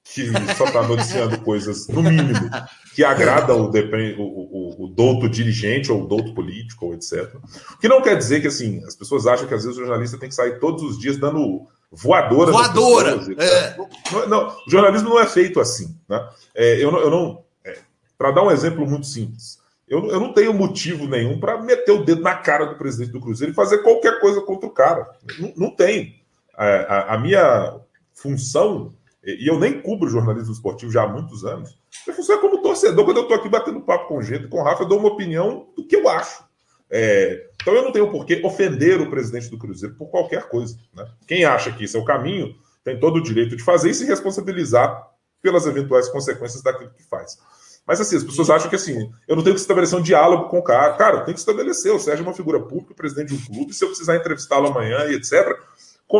que só está noticiando coisas, no mínimo, que agradam o, o, o, o douto dirigente ou o douto político, ou etc. O que não quer dizer que, assim, as pessoas acham que às vezes o jornalista tem que sair todos os dias dando voadora. Voadora! É. Não, não, o jornalismo não é feito assim. Né? É, eu não. Eu não é, para dar um exemplo muito simples, eu, eu não tenho motivo nenhum para meter o dedo na cara do presidente do Cruzeiro e fazer qualquer coisa contra o cara. Não, não tem. É, a, a minha função e eu nem cubro jornalismo esportivo já há muitos anos. Minha função é como torcedor, quando eu estou aqui batendo papo com gente, com o Rafa, eu dou uma opinião do que eu acho. É, então eu não tenho por que ofender o presidente do Cruzeiro por qualquer coisa. Né? Quem acha que isso é o caminho tem todo o direito de fazer e se responsabilizar pelas eventuais consequências daquilo que faz. Mas assim, as pessoas acham que assim, eu não tenho que estabelecer um diálogo com o cara. Cara, eu tenho que estabelecer. O Sérgio é uma figura pública, presidente de um clube, se eu precisar entrevistá-lo amanhã e etc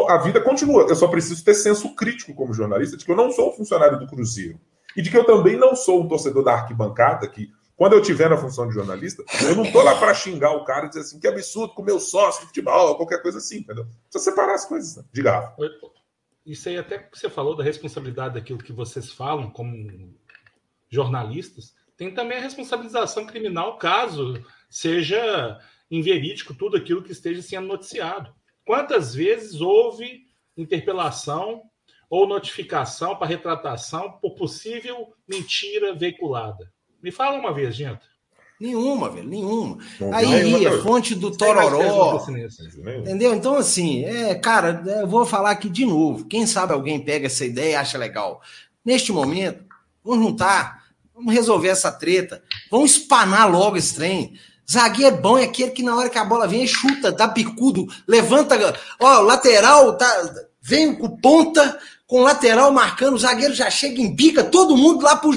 a vida continua. Eu só preciso ter senso crítico como jornalista de que eu não sou um funcionário do Cruzeiro. E de que eu também não sou um torcedor da arquibancada, que quando eu tiver na função de jornalista, eu não tô lá para xingar o cara e dizer assim, que absurdo com meu sócio de futebol, qualquer coisa assim, entendeu? Precisa separar as coisas, né? garrafa. isso aí até que você falou da responsabilidade daquilo que vocês falam como jornalistas, tem também a responsabilização criminal caso seja inverídico tudo aquilo que esteja sendo noticiado. Quantas vezes houve interpelação ou notificação para retratação por possível mentira veiculada? Me fala uma vez, gente. Nenhuma, velho, nenhuma. Não, Aí, é fonte do Tororó. Entendeu? Então, assim, é, cara, eu vou falar aqui de novo. Quem sabe alguém pega essa ideia e acha legal. Neste momento, vamos juntar, vamos resolver essa treta, vamos espanar logo esse trem. Zagueiro bom é aquele que na hora que a bola vem, chuta, dá picudo, levanta, ó, lateral, tá, vem com ponta, com lateral marcando, o zagueiro já chega em bica, todo mundo lá para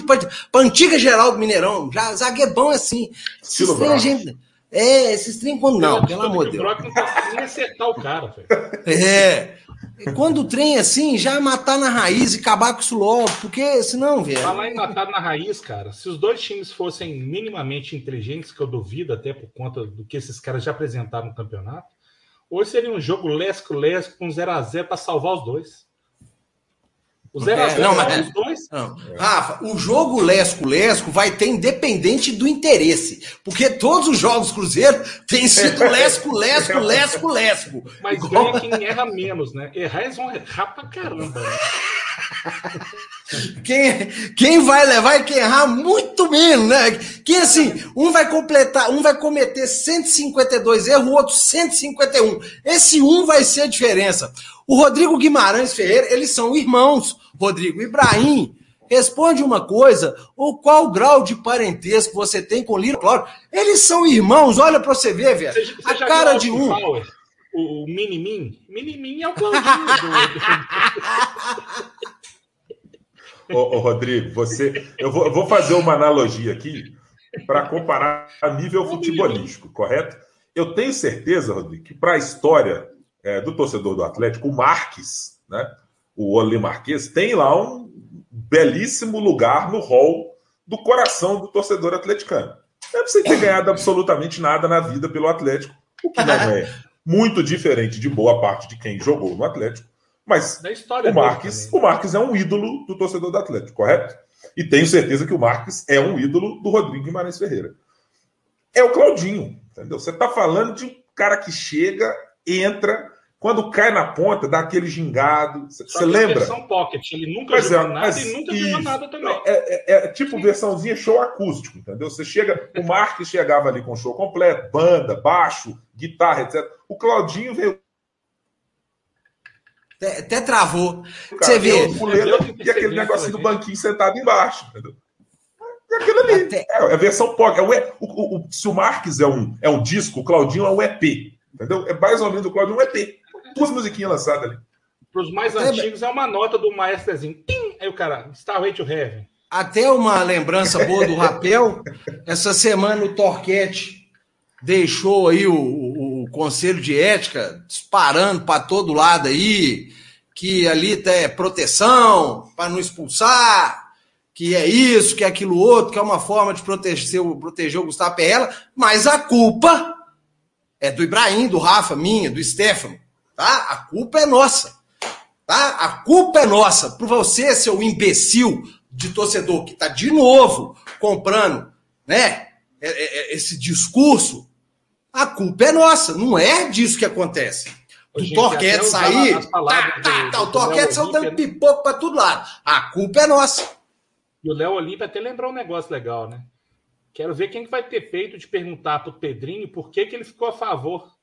a antiga geral do Mineirão. Já, zagueiro bom é assim. Esses trem a gente. É, esses trem quando. Não, pelo amor de Deus. O Brock não consegue nem acertar o cara, velho. É. Quando o trem é assim, já matar na raiz e acabar com isso logo, porque senão, velho. Falar em matar na raiz, cara, se os dois times fossem minimamente inteligentes, que eu duvido até por conta do que esses caras já apresentaram no campeonato, hoje seria um jogo lesco-lesco com 0x0 para salvar os dois. O 0 é, não, mas, os dois. Não. Rafa, o jogo Lesco-Lesco vai ter independente do interesse. Porque todos os jogos Cruzeiro têm sido Lesco, Lesco, Lesco, Lesco. Mas Igual... ganha quem erra menos, né? Errar eles vão errar pra caramba. Né? Quem, quem vai levar e quem errar muito menos, né? Quem assim, um vai completar, um vai cometer 152 erros, o outro 151. Esse um vai ser a diferença. O Rodrigo Guimarães Ferreira, eles são irmãos. Rodrigo Ibrahim, responde uma coisa: o qual grau de parentesco você tem com Lira Claro? Eles são irmãos, olha para você ver, velho. Você, você a cara de um. Power, o, o Minimin? Minimin é o Claudinho. ô, ô, Rodrigo, você. Eu vou, eu vou fazer uma analogia aqui para comparar a nível futebolístico, correto? Eu tenho certeza, Rodrigo, que para a história é, do torcedor do Atlético, o Marques, né, o Oli Marques, tem lá um belíssimo lugar no hall do coração do torcedor atleticano. Não é ter ganhado absolutamente nada na vida pelo Atlético, o que não é muito diferente de boa parte de quem jogou no Atlético. Mas o Marques, o Marques é um ídolo do torcedor do Atlético, correto? E tenho certeza que o Marques é um ídolo do Rodrigo Guimarães Ferreira. É o Claudinho, entendeu? Você está falando de um cara que chega, entra, quando cai na ponta, dá aquele gingado. Você lembra? versão pocket, ele nunca pois jogou é, nada e nunca jogou nada também. É, é, é tipo Sim. versãozinha show acústico, entendeu? Você chega, o Marques chegava ali com show completo, banda, baixo, guitarra, etc. O Claudinho veio até, até travou. Cara, você vê. e aquele negocinho do banquinho sentado embaixo. Entendeu? É aquilo ali. Até... É, é a versão POC. É o, o, o, se o Marques é um, é um disco, o Claudinho é um EP. Entendeu? É mais ou menos o Claudinho um EP. Duas musiquinhas lançadas ali. Para os mais antigos, é uma nota do maestrozinho. Tim! Aí o cara, Starway to Heaven. Até uma lembrança boa do rapel. Essa semana o Torquete deixou aí o, o, o Conselho de Ética disparando para todo lado aí, que ali é proteção para não expulsar, que é isso, que é aquilo outro, que é uma forma de proteger, proteger o Gustavo Perrella, mas a culpa é do Ibrahim, do Rafa, minha, do Stefano, tá? A culpa é nossa, tá? A culpa é nossa. Por você, seu imbecil de torcedor que tá de novo comprando, né? É, é, é, esse discurso, a culpa é nossa, não é disso que acontece. O Torquete sair, tá, tá, tá, o Torquete saiu dando pipoco para todo lado. A culpa é nossa. E o Léo Olímpia até lembrou um negócio legal, né? Quero ver quem vai ter peito de perguntar para o Pedrinho por que, que ele ficou a favor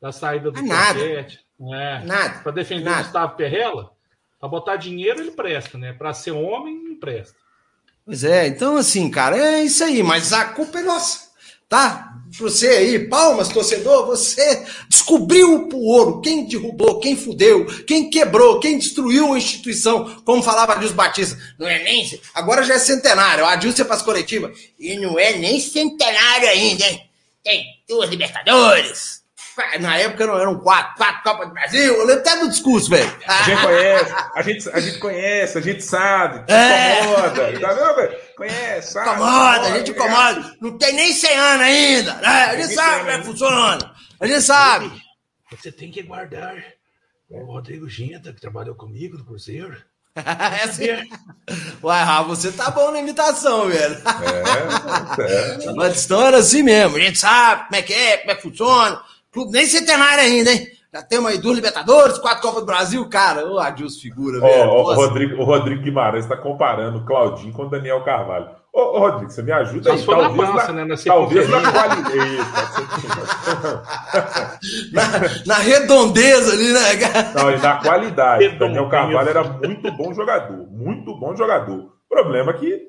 da saída do nada. É, nada. Para defender nada. o Gustavo Perrella? Para botar dinheiro ele presta, né? Para ser homem, não presta. Pois é, então assim, cara, é isso aí, mas a culpa é nossa, tá? Você aí, palmas, torcedor, você descobriu o ouro, quem derrubou, quem fudeu, quem quebrou, quem destruiu a instituição, como falava Adilson Batista. Não é nem. Agora já é centenário, a Adilson é para as coletivas. E não é nem centenário ainda, hein? Tem duas Libertadores, na época não eram quatro, quatro Copas do Brasil. Eu lembro até do discurso, velho. A gente conhece, a gente, a gente conhece, a gente sabe, é. incomoda. Tá vendo, velho? Conhece, sabe. Incomoda, a gente incomoda. Não tem nem 100 anos ainda. Né? A gente sabe como é que funciona. A gente sabe. Você tem que guardar O Rodrigo Ginta, que trabalhou comigo no Cruzeiro. é assim. Uai, você tá bom na imitação, velho. É, é. Mas era assim mesmo. A gente sabe como é que é, como é que funciona. Clube nem centenário ainda, hein? Já temos aí duas Libertadores, quatro Copas do Brasil, cara. Ô, adiós figura, velho. o, Rodrigo, o Rodrigo Guimarães está comparando o Claudinho com o Daniel Carvalho. Ô, ô, Rodrigo, você me ajuda aí. Talvez na, na, né, na talvez na qualidade. na, na, redondeza ali, né, cara? Não, e na qualidade. O Daniel Carvalho era muito bom jogador. Muito bom jogador. O problema é que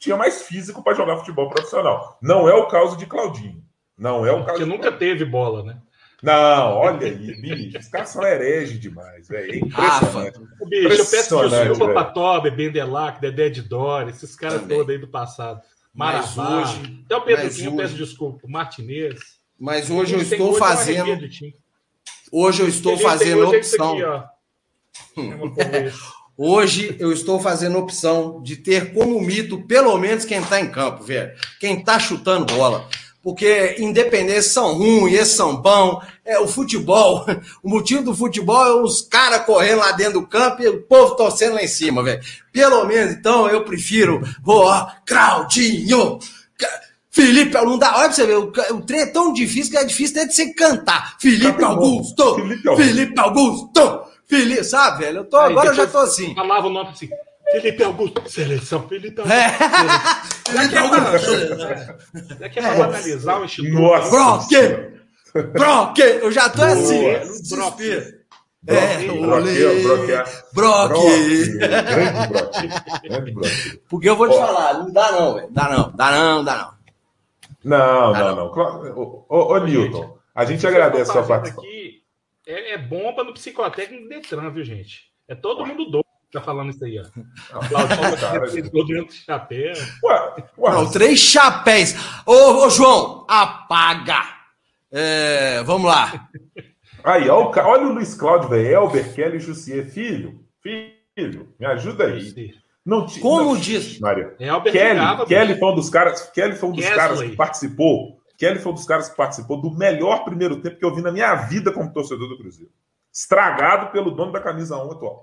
tinha mais físico para jogar futebol profissional. Não é o caso de Claudinho. Não é o caso. Porque nunca teve bola, né? Não, olha aí, bicho, os caras são herege demais, velho. É impressionante. Rafa, bicho, eu peço desculpa pra Tobe, Bendelac, Dedé de Dori, esses caras todos aí do passado. Mas hoje. Até o eu peço desculpa. Martinez. Mas hoje eu estou fazendo. Hoje eu estou fazendo opção. Hoje eu estou fazendo opção de ter como mito, pelo menos, quem está em campo, velho. Quem está chutando bola porque independentes são ruins, esses são bons. É, o futebol, o motivo do futebol é os caras correndo lá dentro do campo e o povo torcendo lá em cima, velho. Pelo menos, então, eu prefiro, vou, ó, Claudinho, Felipe, não dá, olha pra você ver, o, o trem é tão difícil que é difícil até de você cantar. Felipe Augusto, Felipe Augusto, Felipe Augusto, Felipe, sabe, velho? Eu tô, Aí, agora eu já tô assim. Falava o nome assim, Felipe Augusto, seleção, Felipe Augusto. É. Felipe Augusto. Daqui é pra analisar o Instituto. Nossa. Brock! Brock! Eu já tô assim, no Brock. É, Brock, Brock, Grande Brock. Porque eu vou te falar, não dá não, velho. Dá não, dá não, dá não. Não, não, não. Ô, ô, ô Newton, a gente agradece a sua participação. Aqui é, é bomba no psicotécnico do Detran, viu, gente? É todo mundo doido tá falando isso aí, ó. Claudinho todo de chapéu. Ué, ué. Não, três chapéus. Ô, ô João, apaga. É, vamos lá. Aí, olha, olha o Luiz Cláudio, velho. Elber, Kelly Jussier. Filho, filho, me ajuda aí. Não, Como não, diz? Maria. Kelly, Kelly foi um dos caras, Kelly foi um dos caras que participou. Kelly foi um dos caras que participou do melhor primeiro tempo que eu vi na minha vida como torcedor do Cruzeiro. Estragado pelo dono da camisa 1 atual.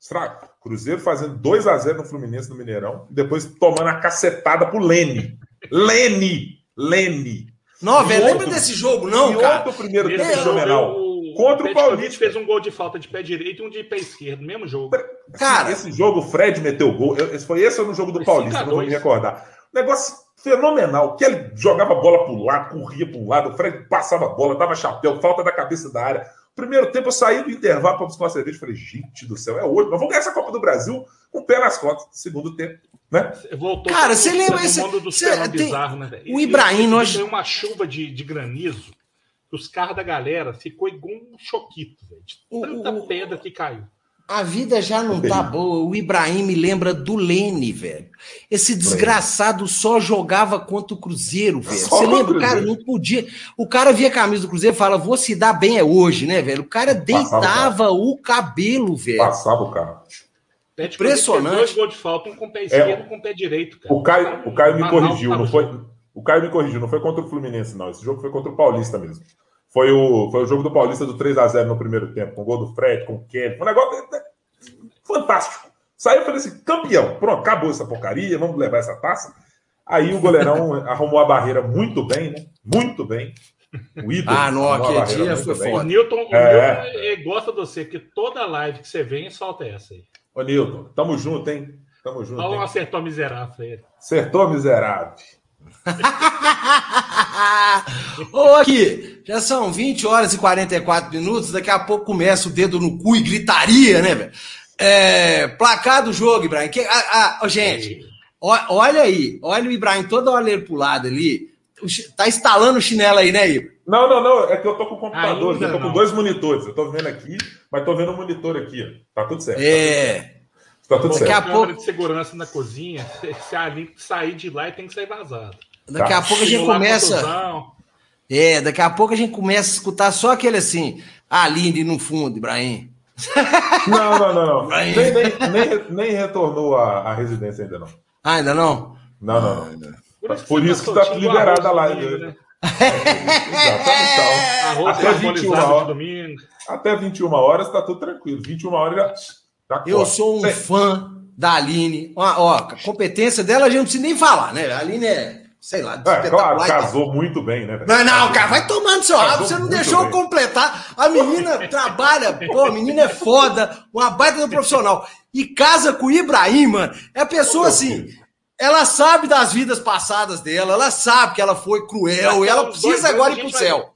Estrago. Cruzeiro fazendo 2 a 0 no Fluminense no Mineirão e depois tomando a cacetada pro Lene. Lene! Lene! Não, velho, lembra desse jogo, não, e cara? outro primeiro tempo fenomenal. Contra o Paulista. fez um gol de falta de pé direito e um de pé esquerdo, mesmo jogo. Cara, esse jogo o Fred meteu gol. Esse foi esse ou no jogo do Paulista, não vou me recordar. Negócio fenomenal. Que ele jogava bola pro lado, corria pro lado, o Fred passava a bola, dava chapéu, falta da cabeça da área. Primeiro tempo eu saí do intervalo para buscar uma cerveja e falei, gente do céu, é hoje. Nós vamos ganhar essa Copa do Brasil com o pé nas costas. Segundo tempo, né? Voltou Cara, você lembra esse... mundo do cê, bizarro, né? O Ibrahim, nós... Foi uma chuva de, de granizo os carros da galera ficou igual um choquito, velho. De tanta o, pedra que caiu. A vida já não tá boa. O Ibrahim me lembra do Lene, velho. Esse desgraçado só jogava contra o Cruzeiro, velho. Você lembra? O cara não podia. O cara via a camisa do Cruzeiro e fala: vou se dar bem é hoje, né, velho? O cara deitava o, o, cabelo, velho. Passava o carro. Impressionante. Dois gols de falta, um com o pé esquerdo e é, um com o pé direito, cara. O Caio, o Caio me corrigiu, não foi. O Caio me corrigiu, não foi contra o Fluminense, não. Esse jogo foi contra o Paulista mesmo. Foi o, foi o jogo do Paulista do 3 a 0 no primeiro tempo, com o gol do Fred, com o Kelly. Foi um negócio fantástico. Saiu e falei assim: campeão, pronto, acabou essa porcaria, vamos levar essa taça. Aí o goleirão arrumou a barreira muito bem, né? Muito bem. O ídolo. Ah, no aquele dia foi foda. O Newton, o é. Newton gosta de você, que toda live que você vem solta essa aí. Ô, Newton, tamo junto, hein? Tamo junto. Olha um acertou miserável aí. Acertou miserável. Ô, aqui, já são 20 horas e 44 minutos. Daqui a pouco começa o dedo no cu e gritaria, né, velho? É, placar do jogo, Ibrahim. Que, ah, ah, gente, olha aí, olha o Ibrahim toda hora ele pro lado ali. Tá instalando o chinelo aí, né, Ibrahim? Não, não, não. É que eu tô com o computador, Ainda eu tô não. com dois monitores. Eu tô vendo aqui, mas tô vendo o monitor aqui. Ó. Tá tudo certo. É. Tá tudo, tá tudo certo. Daqui a pouco de segurança na cozinha, se a sair de lá e tem que sair vazado. Daqui tá. a pouco a gente começa. É, daqui a pouco a gente começa a escutar só aquele assim, ali no fundo, Ibrahim. Não, não, não. não. Nem, nem, nem, nem, retornou a, a residência ainda não. Ah, ainda não? Não, não, não. Por isso, Por isso que está liberada a live. Né? É, Exatamente. Até 21 horas. Até 21 horas tá tudo tranquilo. 21 horas já. Tá eu sou um Sim. fã da Aline. Ó, ó, a competência dela a gente não precisa nem falar, né? A Aline é sei lá. É, claro, casou muito bem, né? Não, não, cara, vai tomando seu rabo, você não deixou eu completar. A menina trabalha, pô, a menina é foda, uma baita do profissional. E casa com o Ibrahim, mano. É a pessoa assim, ela sabe das vidas passadas dela, ela sabe que ela foi cruel, e ela precisa agora ir pro céu.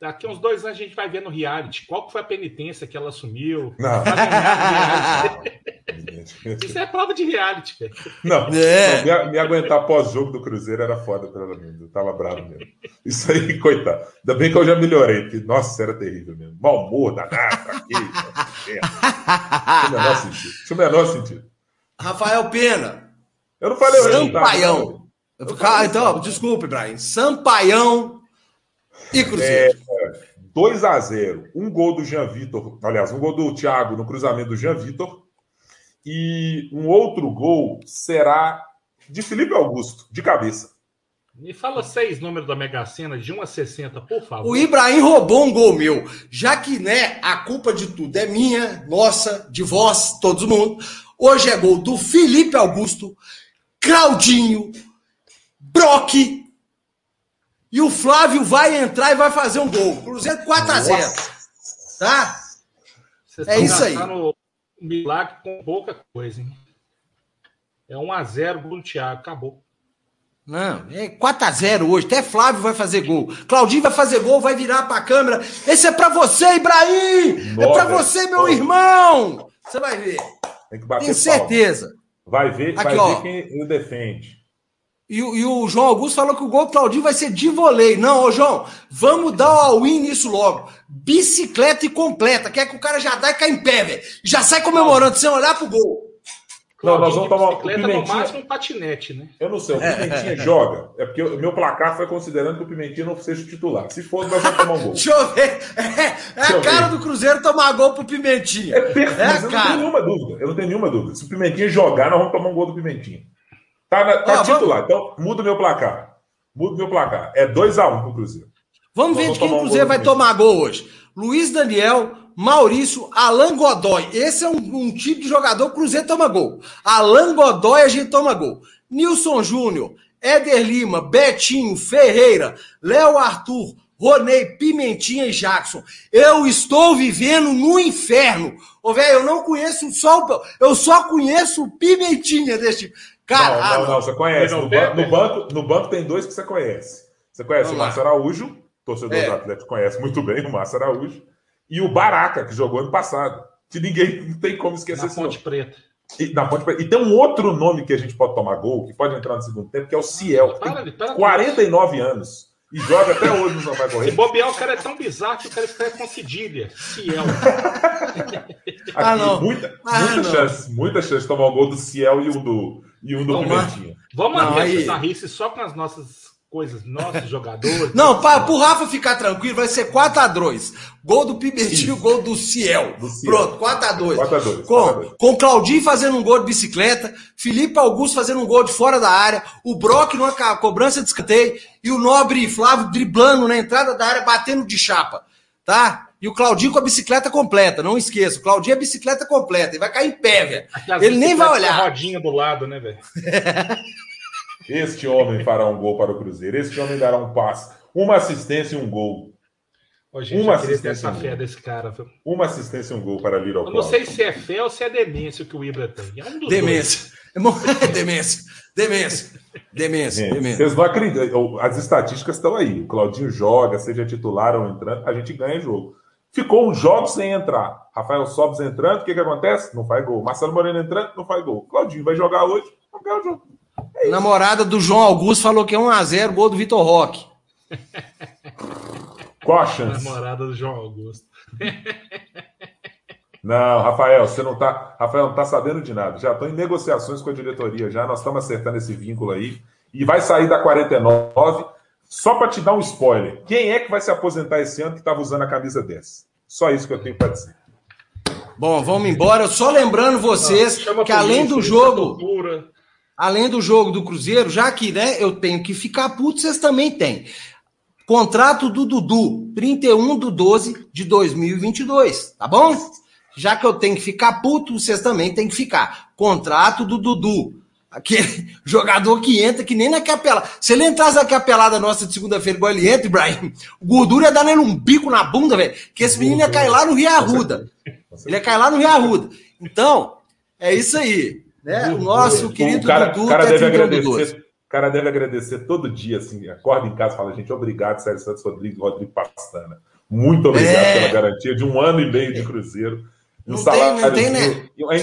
Daqui uns dois anos a gente vai ver no reality qual que foi a penitência que ela assumiu. Não. Isso é prova de reality, velho. Não, é. não me, me, aguentar pós-jogo do Cruzeiro era foda pelo menos. Eu tava bravo mesmo. Isso aí, coitado. Ainda bem que eu já melhorei, porque, nossa, era terrível mesmo. Mal humor, danado, fraqueza. Tinha o menor sentido. Tinha o menor sentido. Rafael Pena. Eu não falei hoje. Sampaião. Ah, então, desculpe, Brian. Sampaião e Cruzeiro. É, 2 a 0 Um gol do Jean Vitor, aliás, um gol do Thiago no cruzamento do Jean Vitor. E um outro gol será de Felipe Augusto, de cabeça. Me fala seis números da Mega Sena de 1 a 60, por favor. O Ibrahim roubou um gol meu. Já que, né, a culpa de tudo é minha, nossa, de vós, todo mundo. Hoje é gol do Felipe Augusto, Claudinho, Brock e o Flávio vai entrar e vai fazer um gol. Cruzeiro 4 a 0 Tá? É isso aí. Milagre com pouca coisa, hein? É 1 a 0 gol do Thiago, acabou. Não, é 4 a 0 hoje. Até Flávio vai fazer gol. Claudinho vai fazer gol, vai virar para a câmera. Esse é para você, Ibrahim! Nossa, é para você, meu irmão! Você vai ver. Tem que bater Tenho certeza. Palma. Vai ver, Aqui, vai ó. ver quem o defende. E, e, o João Augusto falou que o gol do Claudinho vai ser de voleio. Não, ô João, vamos dar o all-in nisso logo. Bicicleta e completa. Quer que o cara já dá e cai em pé, velho. Já sai comemorando sem olhar pro gol. Não, nós vamos tomar. Bicicleta no máximo um patinete, né? Eu não sei, o Pimentinha é, joga. É porque o meu placar foi considerando que o Pimentinha não seja titular. Se for, nós vamos tomar um gol. Deixa eu ver. É, é a cara ver. do Cruzeiro tomar gol pro Pimentinha. É perfeito, é eu não tenho nenhuma dúvida. Eu não tenho nenhuma dúvida. Se o Pimentinha jogar, nós vamos tomar um gol do Pimentinha. Tá, na, tá titular. Vamos... Então, muda o meu placar. Muda o meu placar. É 2x1 um pro Cruzeiro. Vamos ver de quem o Cruzeiro um vai tomar gol hoje. Luiz Daniel, Maurício, Alan Godoy. Esse é um, um tipo de jogador que o Cruzeiro toma gol. Alan Godoy, a gente toma gol. Nilson Júnior, Éder Lima, Betinho, Ferreira, Léo Arthur, Ronei, Pimentinha e Jackson. Eu estou vivendo no inferno. Ô, velho, eu não conheço só o. Eu só conheço o Pimentinha desse tipo. Cara, não, não, não, você conhece. No, ban no, banco, no banco tem dois que você conhece. Você conhece Vamos o Márcio Araújo, torcedor é. do Atlético conhece muito bem o Márcio Araújo, e o Baraca, que jogou ano passado. Que ninguém não tem como esquecer. Na Ponte Preta. E, na Ponte Preta. E tem um outro nome que a gente pode tomar gol, que pode entrar no segundo tempo, que é o Ciel. Que tem para, 49 anos. E joga até hoje no Sampaio Correia. Se bobear, o cara é tão bizarro que o cara escreve com cedilha. Ciel. ah, não. Muita, ah, muita não. chance, muita chance de tomar o gol do Ciel e um do, e um do Pimentinha. Vamos abrir essa rice só com as nossas coisas, nossos jogadores. Não, para o Rafa ficar tranquilo, vai ser 4x2. Gol do Pimentinho, gol do Ciel. do Ciel. Pronto, 4x2. 4x2. Com, 4x2. com Claudinho fazendo um gol de bicicleta, Felipe Augusto fazendo um gol de fora da área, o Brock numa cobrança de escanteio e o Nobre Flávio driblando na entrada da área, batendo de chapa. Tá? E o Claudinho com a bicicleta completa, não esqueça. O Claudinho é bicicleta completa, ele vai cair em pé, velho. Ele nem vai olhar. rodinha do lado, né, velho? Este homem fará um gol para o Cruzeiro. Este homem dará um passe, uma assistência e um gol. Ô, gente, uma assistência essa um fé desse cara. Viu? Uma assistência e um gol para Little Eu não sei se é fé ou se é demência que o Ibra tem. É um demência. É demência. Demência. Demência. Gente, demência. Vocês não acreditam. As estatísticas estão aí. O Claudinho joga, seja titular ou entrando, a gente ganha jogo. Ficou um jogo sem entrar. Rafael Sobes entrando, o que, que acontece? Não faz gol. Marcelo Moreno entrando, não faz gol. Claudinho vai jogar hoje, não ganha o jogo. É Namorada do João Augusto falou que é 1x0 gol do Vitor Roque. Qual a chance? Namorada do João Augusto. Não, Rafael, você não tá. Rafael não tá sabendo de nada. Já estou em negociações com a diretoria, já nós estamos acertando esse vínculo aí. E vai sair da 49. Só para te dar um spoiler. Quem é que vai se aposentar esse ano que estava usando a camisa 10? Só isso que eu tenho para dizer. Bom, vamos embora. Só lembrando vocês não, que além do jogo além do jogo do Cruzeiro, já que né, eu tenho que ficar puto, vocês também têm. Contrato do Dudu, 31 de 12 de 2022, tá bom? Já que eu tenho que ficar puto, vocês também têm que ficar. Contrato do Dudu. Aquele jogador que entra, que nem na capela. Se ele entrasse na capelada nossa de segunda-feira, igual ele entra, Ibrahim, o gordura ia dar nele um bico na bunda, velho. Que esse menino ia cair lá no Rio Arruda. Ele ia cair lá no Rio Arruda. Então, é isso aí. Né? O nosso querido o cara, Dudu cara tá deve agradecer cara deve agradecer todo dia, assim, acorda em casa e fala, gente, obrigado, Sérgio Santos Rodrigues Rodrigo Pastana. Muito obrigado é. pela garantia de um ano e meio de Cruzeiro. Um salário, não tem, né? uma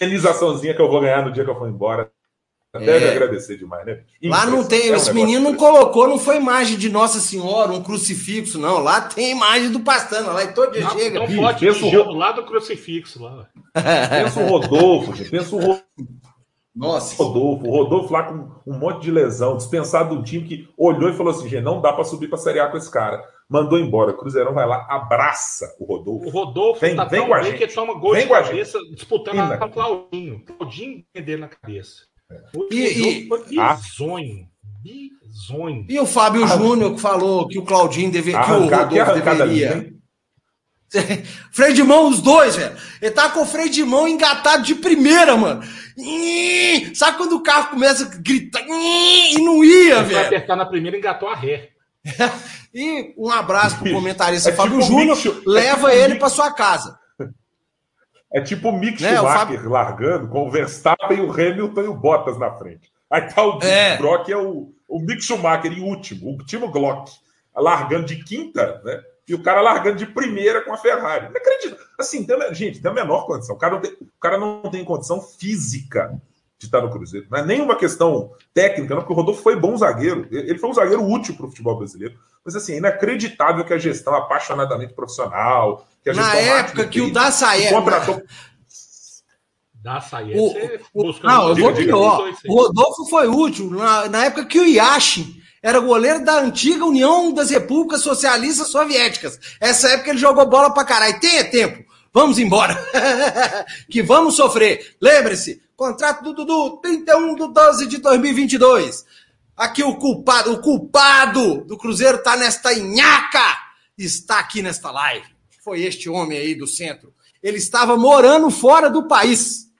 indenizaçãozinha que eu vou ganhar no dia que eu for embora. Deve é. agradecer demais, né? Lá não tem, é um esse menino não colocou, não foi imagem de Nossa Senhora, um crucifixo, não. Lá tem imagem do Pastana, lá e todo dia chega. Não pode pensa o... lá do crucifixo. Lá. pensa o Rodolfo, gente, pensa o Rodolfo nossa. Rodolfo, o Rodolfo lá com um monte de lesão, dispensado do time que olhou e falou assim: gente, não dá para subir para Série A com esse cara. Mandou embora. O Cruzeirão vai lá, abraça o Rodolfo. O Rodolfo vem, tá vem tão com a gente. que toma gol vem de cabeça disputando a, a Claudinho. Claudinho dele na cabeça. É. e, e... bizonho. Bizonho. E o Fábio ah, Júnior que falou que o Claudinho deve, que o Rodolfo deveria. Ali, freio de mão, os dois, velho. Ele tá com o freio de mão engatado de primeira, mano. Sabe quando o carro começa a gritar e não ia, Ele velho? apertar na primeira engatou a ré. e um abraço pro comentarista é Fábio tipo Júnior, leva é tipo ele para sua casa. É tipo o Mick né, Schumacher Fábio... largando com o Verstappen, o Hamilton e o Bottas na frente. Aí tá o é. Brock, é o, o Mick Schumacher em último, o Timo Glock, largando de quinta, né? e o cara largando de primeira com a Ferrari. Não acredito. Assim, gente, tem a menor condição. O cara, não tem, o cara não tem condição física de estar no Cruzeiro. Não é nenhuma questão técnica, não, porque o Rodolfo foi bom zagueiro. Ele foi um zagueiro útil para o futebol brasileiro. Mas, assim, é inacreditável que a gestão apaixonadamente profissional. Que a Na época que o Daçaé. Contratou. O, o, não, eu vou pior. O Rodolfo foi útil na, na época que o Yashin era goleiro da antiga União das Repúblicas Socialistas Soviéticas. Essa época ele jogou bola pra caralho. Tem é tempo. Vamos embora. que vamos sofrer. Lembre-se, contrato do Dudu, 31 de 12 de 2022. Aqui o culpado, o culpado do Cruzeiro tá nesta inhaca. Está aqui nesta live. Foi este homem aí do centro. Ele estava morando fora do país.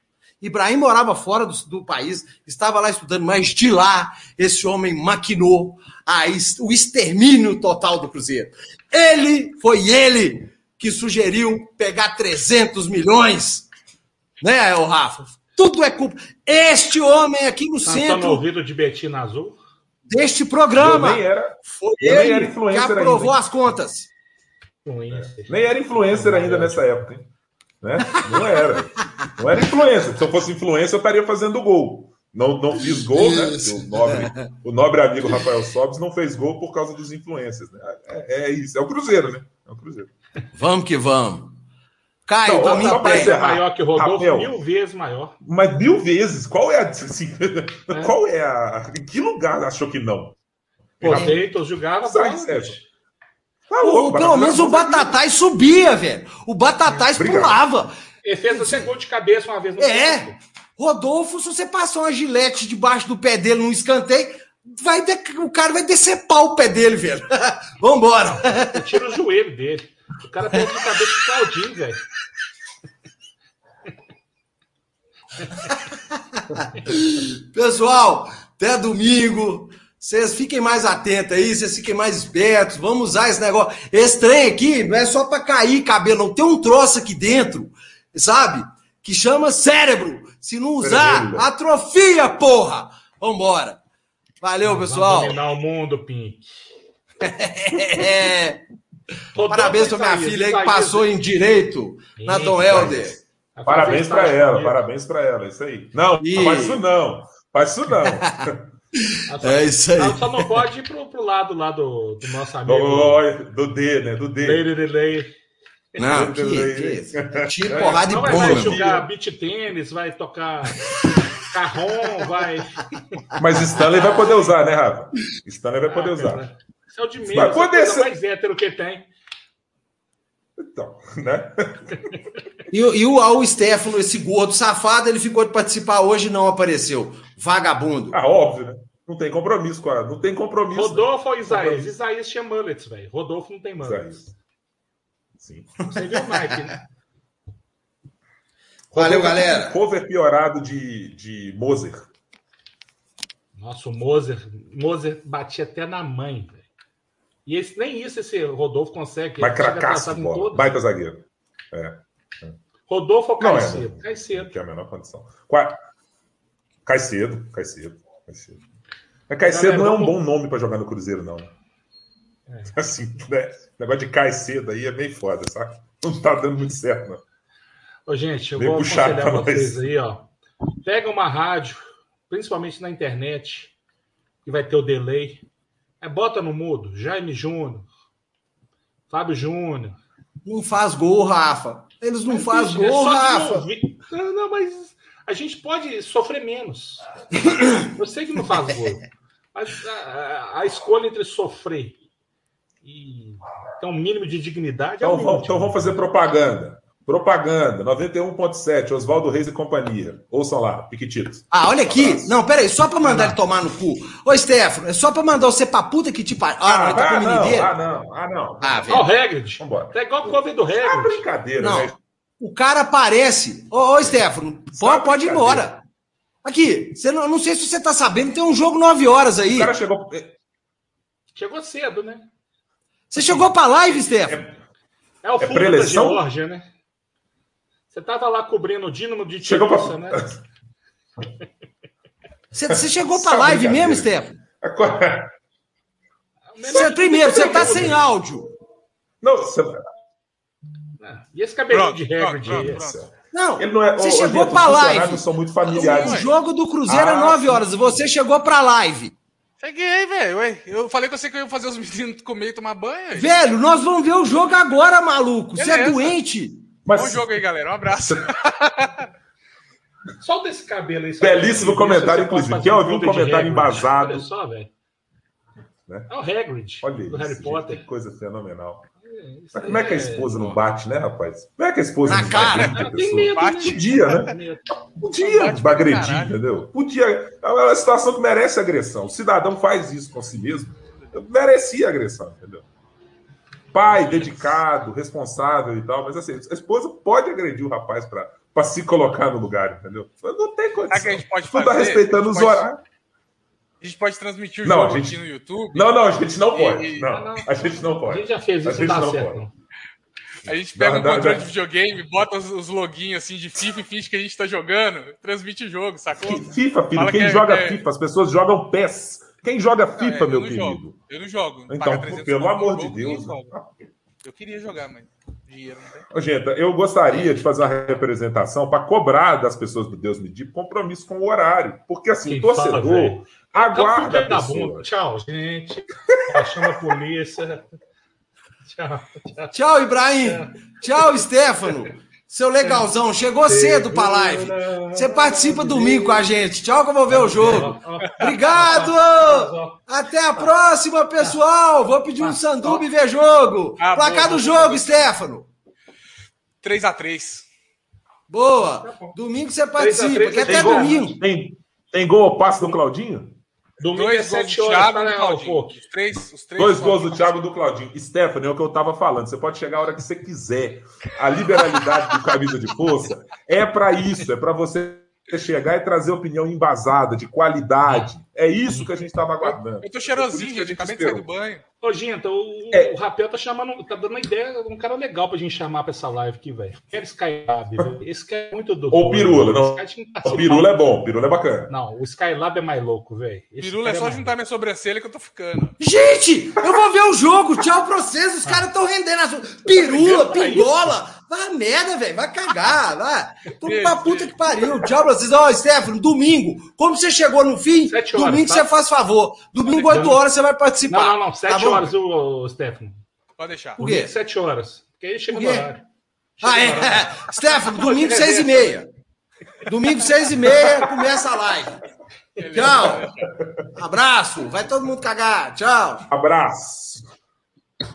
Ibrahim morava fora do, do, país, estava lá estudando, mas de lá esse homem maquinou a, o extermínio total do Cruzeiro. Ele, foi ele que sugeriu pegar 300 milhões, né, o Rafa? Tudo é culpa. Este homem aqui no tá centro. no ouvido de Betina Azul? Deste programa. nem era, foi ele era que aprovou ainda, as contas. Nem era influencer ainda nessa época, hein? Né? Não era. Não era influência. Se eu fosse influência, eu estaria fazendo gol. Não, não fiz gol, né? O nobre, o nobre amigo Rafael Sobes não fez gol por causa dos influências. Né? É, é, isso. É o Cruzeiro, né? É o Cruzeiro. Vamos que vamos. Caio, então, mim é maior que o Rodolfo, Rafael, mil vezes maior. Mas mil vezes? Qual é a. Assim, é. Qual é a. Em que lugar achou que não? Pô, Deitos jogava. Sai, Tá louco, pelo menos o Batatais subia, velho. O Batatais pulava. Ele fez até gol de cabeça uma vez no É. Campo. Rodolfo, se você passar uma gilete debaixo do pé dele num escanteio, vai de... o cara vai decepar o pé dele, velho. Vambora. Tira o joelho dele. O cara pegou de cabeça de Claudinho, velho. Pessoal, até domingo. Vocês fiquem mais atentos aí, vocês fiquem mais espertos. Vamos usar esse negócio. Esse trem aqui não é só para cair cabelo, não. Tem um troço aqui dentro, sabe? Que chama cérebro. Se não usar, atrofia, porra! Vambora. Valeu, pessoal. Vamos dominar o mundo, Pink. é. Parabéns pra minha filha aí que passou em direito na Dom Helder. Parabéns para ela, parabéns para ela, isso aí. Não, e... não faz isso não. Faz isso não. Só, é isso aí. Só não pode ir pro, pro lado lá do, do nosso amigo. Do, do D, né? Do D. Lady Delay. Não, que, que é Tira porrada de bomba. Vai jogar beat tênis, vai tocar carrom, vai. Mas Stanley vai poder usar, né, Rafa? Stanley vai poder ah, usar. Isso é o de menos, vai poder é ser... mais hétero que tem. Então, né? E, e o, o Stefano, esse gordo safado, ele ficou de participar hoje e não apareceu. Vagabundo. Ah, óbvio, né? Não tem compromisso com a. Não tem compromisso. Rodolfo ou Isaías? Isaías tinha mullets, velho. Rodolfo não tem mullets. Sim. Você viu o Mike, né? Valeu, galera. Cover piorado de, de Moser. Nossa, o Moser, Moser batia até na mãe, velho. E esse, nem isso esse Rodolfo consegue. Vai cracaço, baita zagueiro. É. é. Rodolfo ou? É, cai cedo. Que é a menor condição. Cai cedo, cai cedo, cai cedo. Mas cai cedo não é um bom nome para jogar no Cruzeiro, não. É. Assim, né? O negócio de cai cedo aí é meio foda, sabe? Não tá dando muito certo, não. Ô, gente, eu meio vou aconselhar vocês aí, ó. Pega uma rádio, principalmente na internet, que vai ter o delay. É, bota no mudo, Jaime Júnior, Fábio Júnior. Não faz gol, Rafa. Eles não fazem é gol, é Rafa. Não, não, mas a gente pode sofrer menos. Eu sei que não faz gol. Mas a, a, a escolha entre sofrer e ter um mínimo de dignidade. É então, é vamos, então vamos fazer propaganda. Propaganda, 91.7, Oswaldo Reis e companhia. Ouçam lá, Piquititos. Ah, olha aqui. Um não, peraí, só pra mandar ele tomar no cu. Ô, Stefano, é só pra mandar você pra puta que te pariu. Ah, ah, tá ah, não, ah, não, ah, não. Ah, velho. Ó, o Hagrid. Vambora. É igual o Covid do Hagrid. É brincadeira, não. Né? O cara aparece. Ô, ô Stefano, pode, pode ir embora. Aqui, você não, não sei se você tá sabendo, tem um jogo 9 horas aí. O cara chegou. Chegou cedo, né? Você chegou pra live, Stefano? É, é o fundo é da Georgia, né? Você estava lá cobrindo o Dínamo de Chegou pra... né? Você, você chegou para live mesmo, Stefano? Você, primeiro, você está sem áudio. Não, você... Ah, e esse cabelinho de Hagrid? Não, ele não é, você chegou para live. São muito familiares. O jogo do Cruzeiro é ah, é 9 horas. Você chegou para live. Cheguei, velho. Eu falei que eu sei que eu ia fazer os meninos comer e tomar banho. Velho, nós vamos ver o jogo agora, maluco. Você é doente. Mas... Bom jogo aí, galera. Um abraço. Solta esse cabelo aí. Belíssimo comentário, inclusive. Quem ouviu um comentário embasado? Olha só, velho. Né? É o Hagrid, Olha do isso, Harry gente, Potter. Que coisa fenomenal. É, como é que a esposa é... não bate, né, rapaz? Como é que a esposa Na não cara. bate? Tem medo, bate. Né? Podia, né? Podia bagredir, entendeu? Podia. É uma situação que merece agressão. O cidadão faz isso com si mesmo. Merecia agressão, entendeu? Pai dedicado, responsável e tal, mas assim, a esposa pode agredir o rapaz para se colocar no lugar, entendeu? Não tem condição. que a gente pode fazer? Tá respeitando os horários. A gente pode transmitir o não, jogo gente... aqui no YouTube. Não, não, a gente não pode. E... Não, não, a gente não pode. A gente já fez isso, a gente não certo. Pode. A gente pega um controle de videogame, bota os, os loginhos assim de FIFA e finge que a gente tá jogando, transmite o jogo, sacou? Que FIFA, filho. Fala Quem que é, joga é... FIFA? As pessoas jogam PES. Quem joga FIFA, é, meu querido? Jogo. Eu não jogo. Então, pelo amor de Deus. Eu queria jogar, mas dinheiro não tem. Gente, eu gostaria de fazer uma representação para cobrar das pessoas do Deus Medir compromisso com o horário. Porque assim, Quem o torcedor fala, aguarda a pessoa. Tchau, gente. Chama a polícia. Tchau, tchau. Tchau, Ibrahim. Tchau, Stefano. Seu legalzão, chegou cedo pra live. Você participa domingo com a gente. Tchau que eu vou ver o jogo. Obrigado! Até a próxima, pessoal! Vou pedir um sanduba e ver jogo. Ah, Placar do jogo, Stefano. 3x3. Boa! Domingo você participa, que até domingo. Tem, tem gol ou passe do Claudinho? Domingo dois é 7 horas, Thiago tá, né, Claudinho. Os três, os três dois gols do Thiago e do Claudinho. Stephanie, é o que eu estava falando. Você pode chegar a hora que você quiser. A liberalidade do camisa de força é para isso, é para você chegar e trazer opinião embasada, de qualidade. É isso que a gente estava aguardando. Eu tô cheirosinho, gente. Acabei de sair do banho. Ô, gente, o, é. o Rapel tá chamando, tá dando uma ideia, um cara legal pra gente chamar pra essa live aqui, velho. Quero Skylab, Esse cara é muito doido. Ou Pirula, não. O Pirula é bom, Pirula é bacana. Não, o Skylab é mais louco, velho. Pirula é só é juntar minha sobrancelha que eu tô ficando. Gente, eu vou ver o jogo. Tchau pra vocês. Os caras estão rendendo as. Pirula, pingola. Vai merda, velho. Vai cagar. Vai. Tudo pra puta que pariu. Tchau pra vocês. Ó, oh, Stefano, domingo. Como você chegou no fim, domingo tá? você faz favor. Domingo, 8 horas, você vai participar. Não, não, não. 7 tá horas, o, Stefano. Pode deixar. Por quê? 7 horas. Porque aí chega no horário. Chega ah, é. Stefano, domingo, 6 e meia. Domingo, 6 e meia, começa a live. Tchau. Abraço. Vai todo mundo cagar. Tchau. Abraço.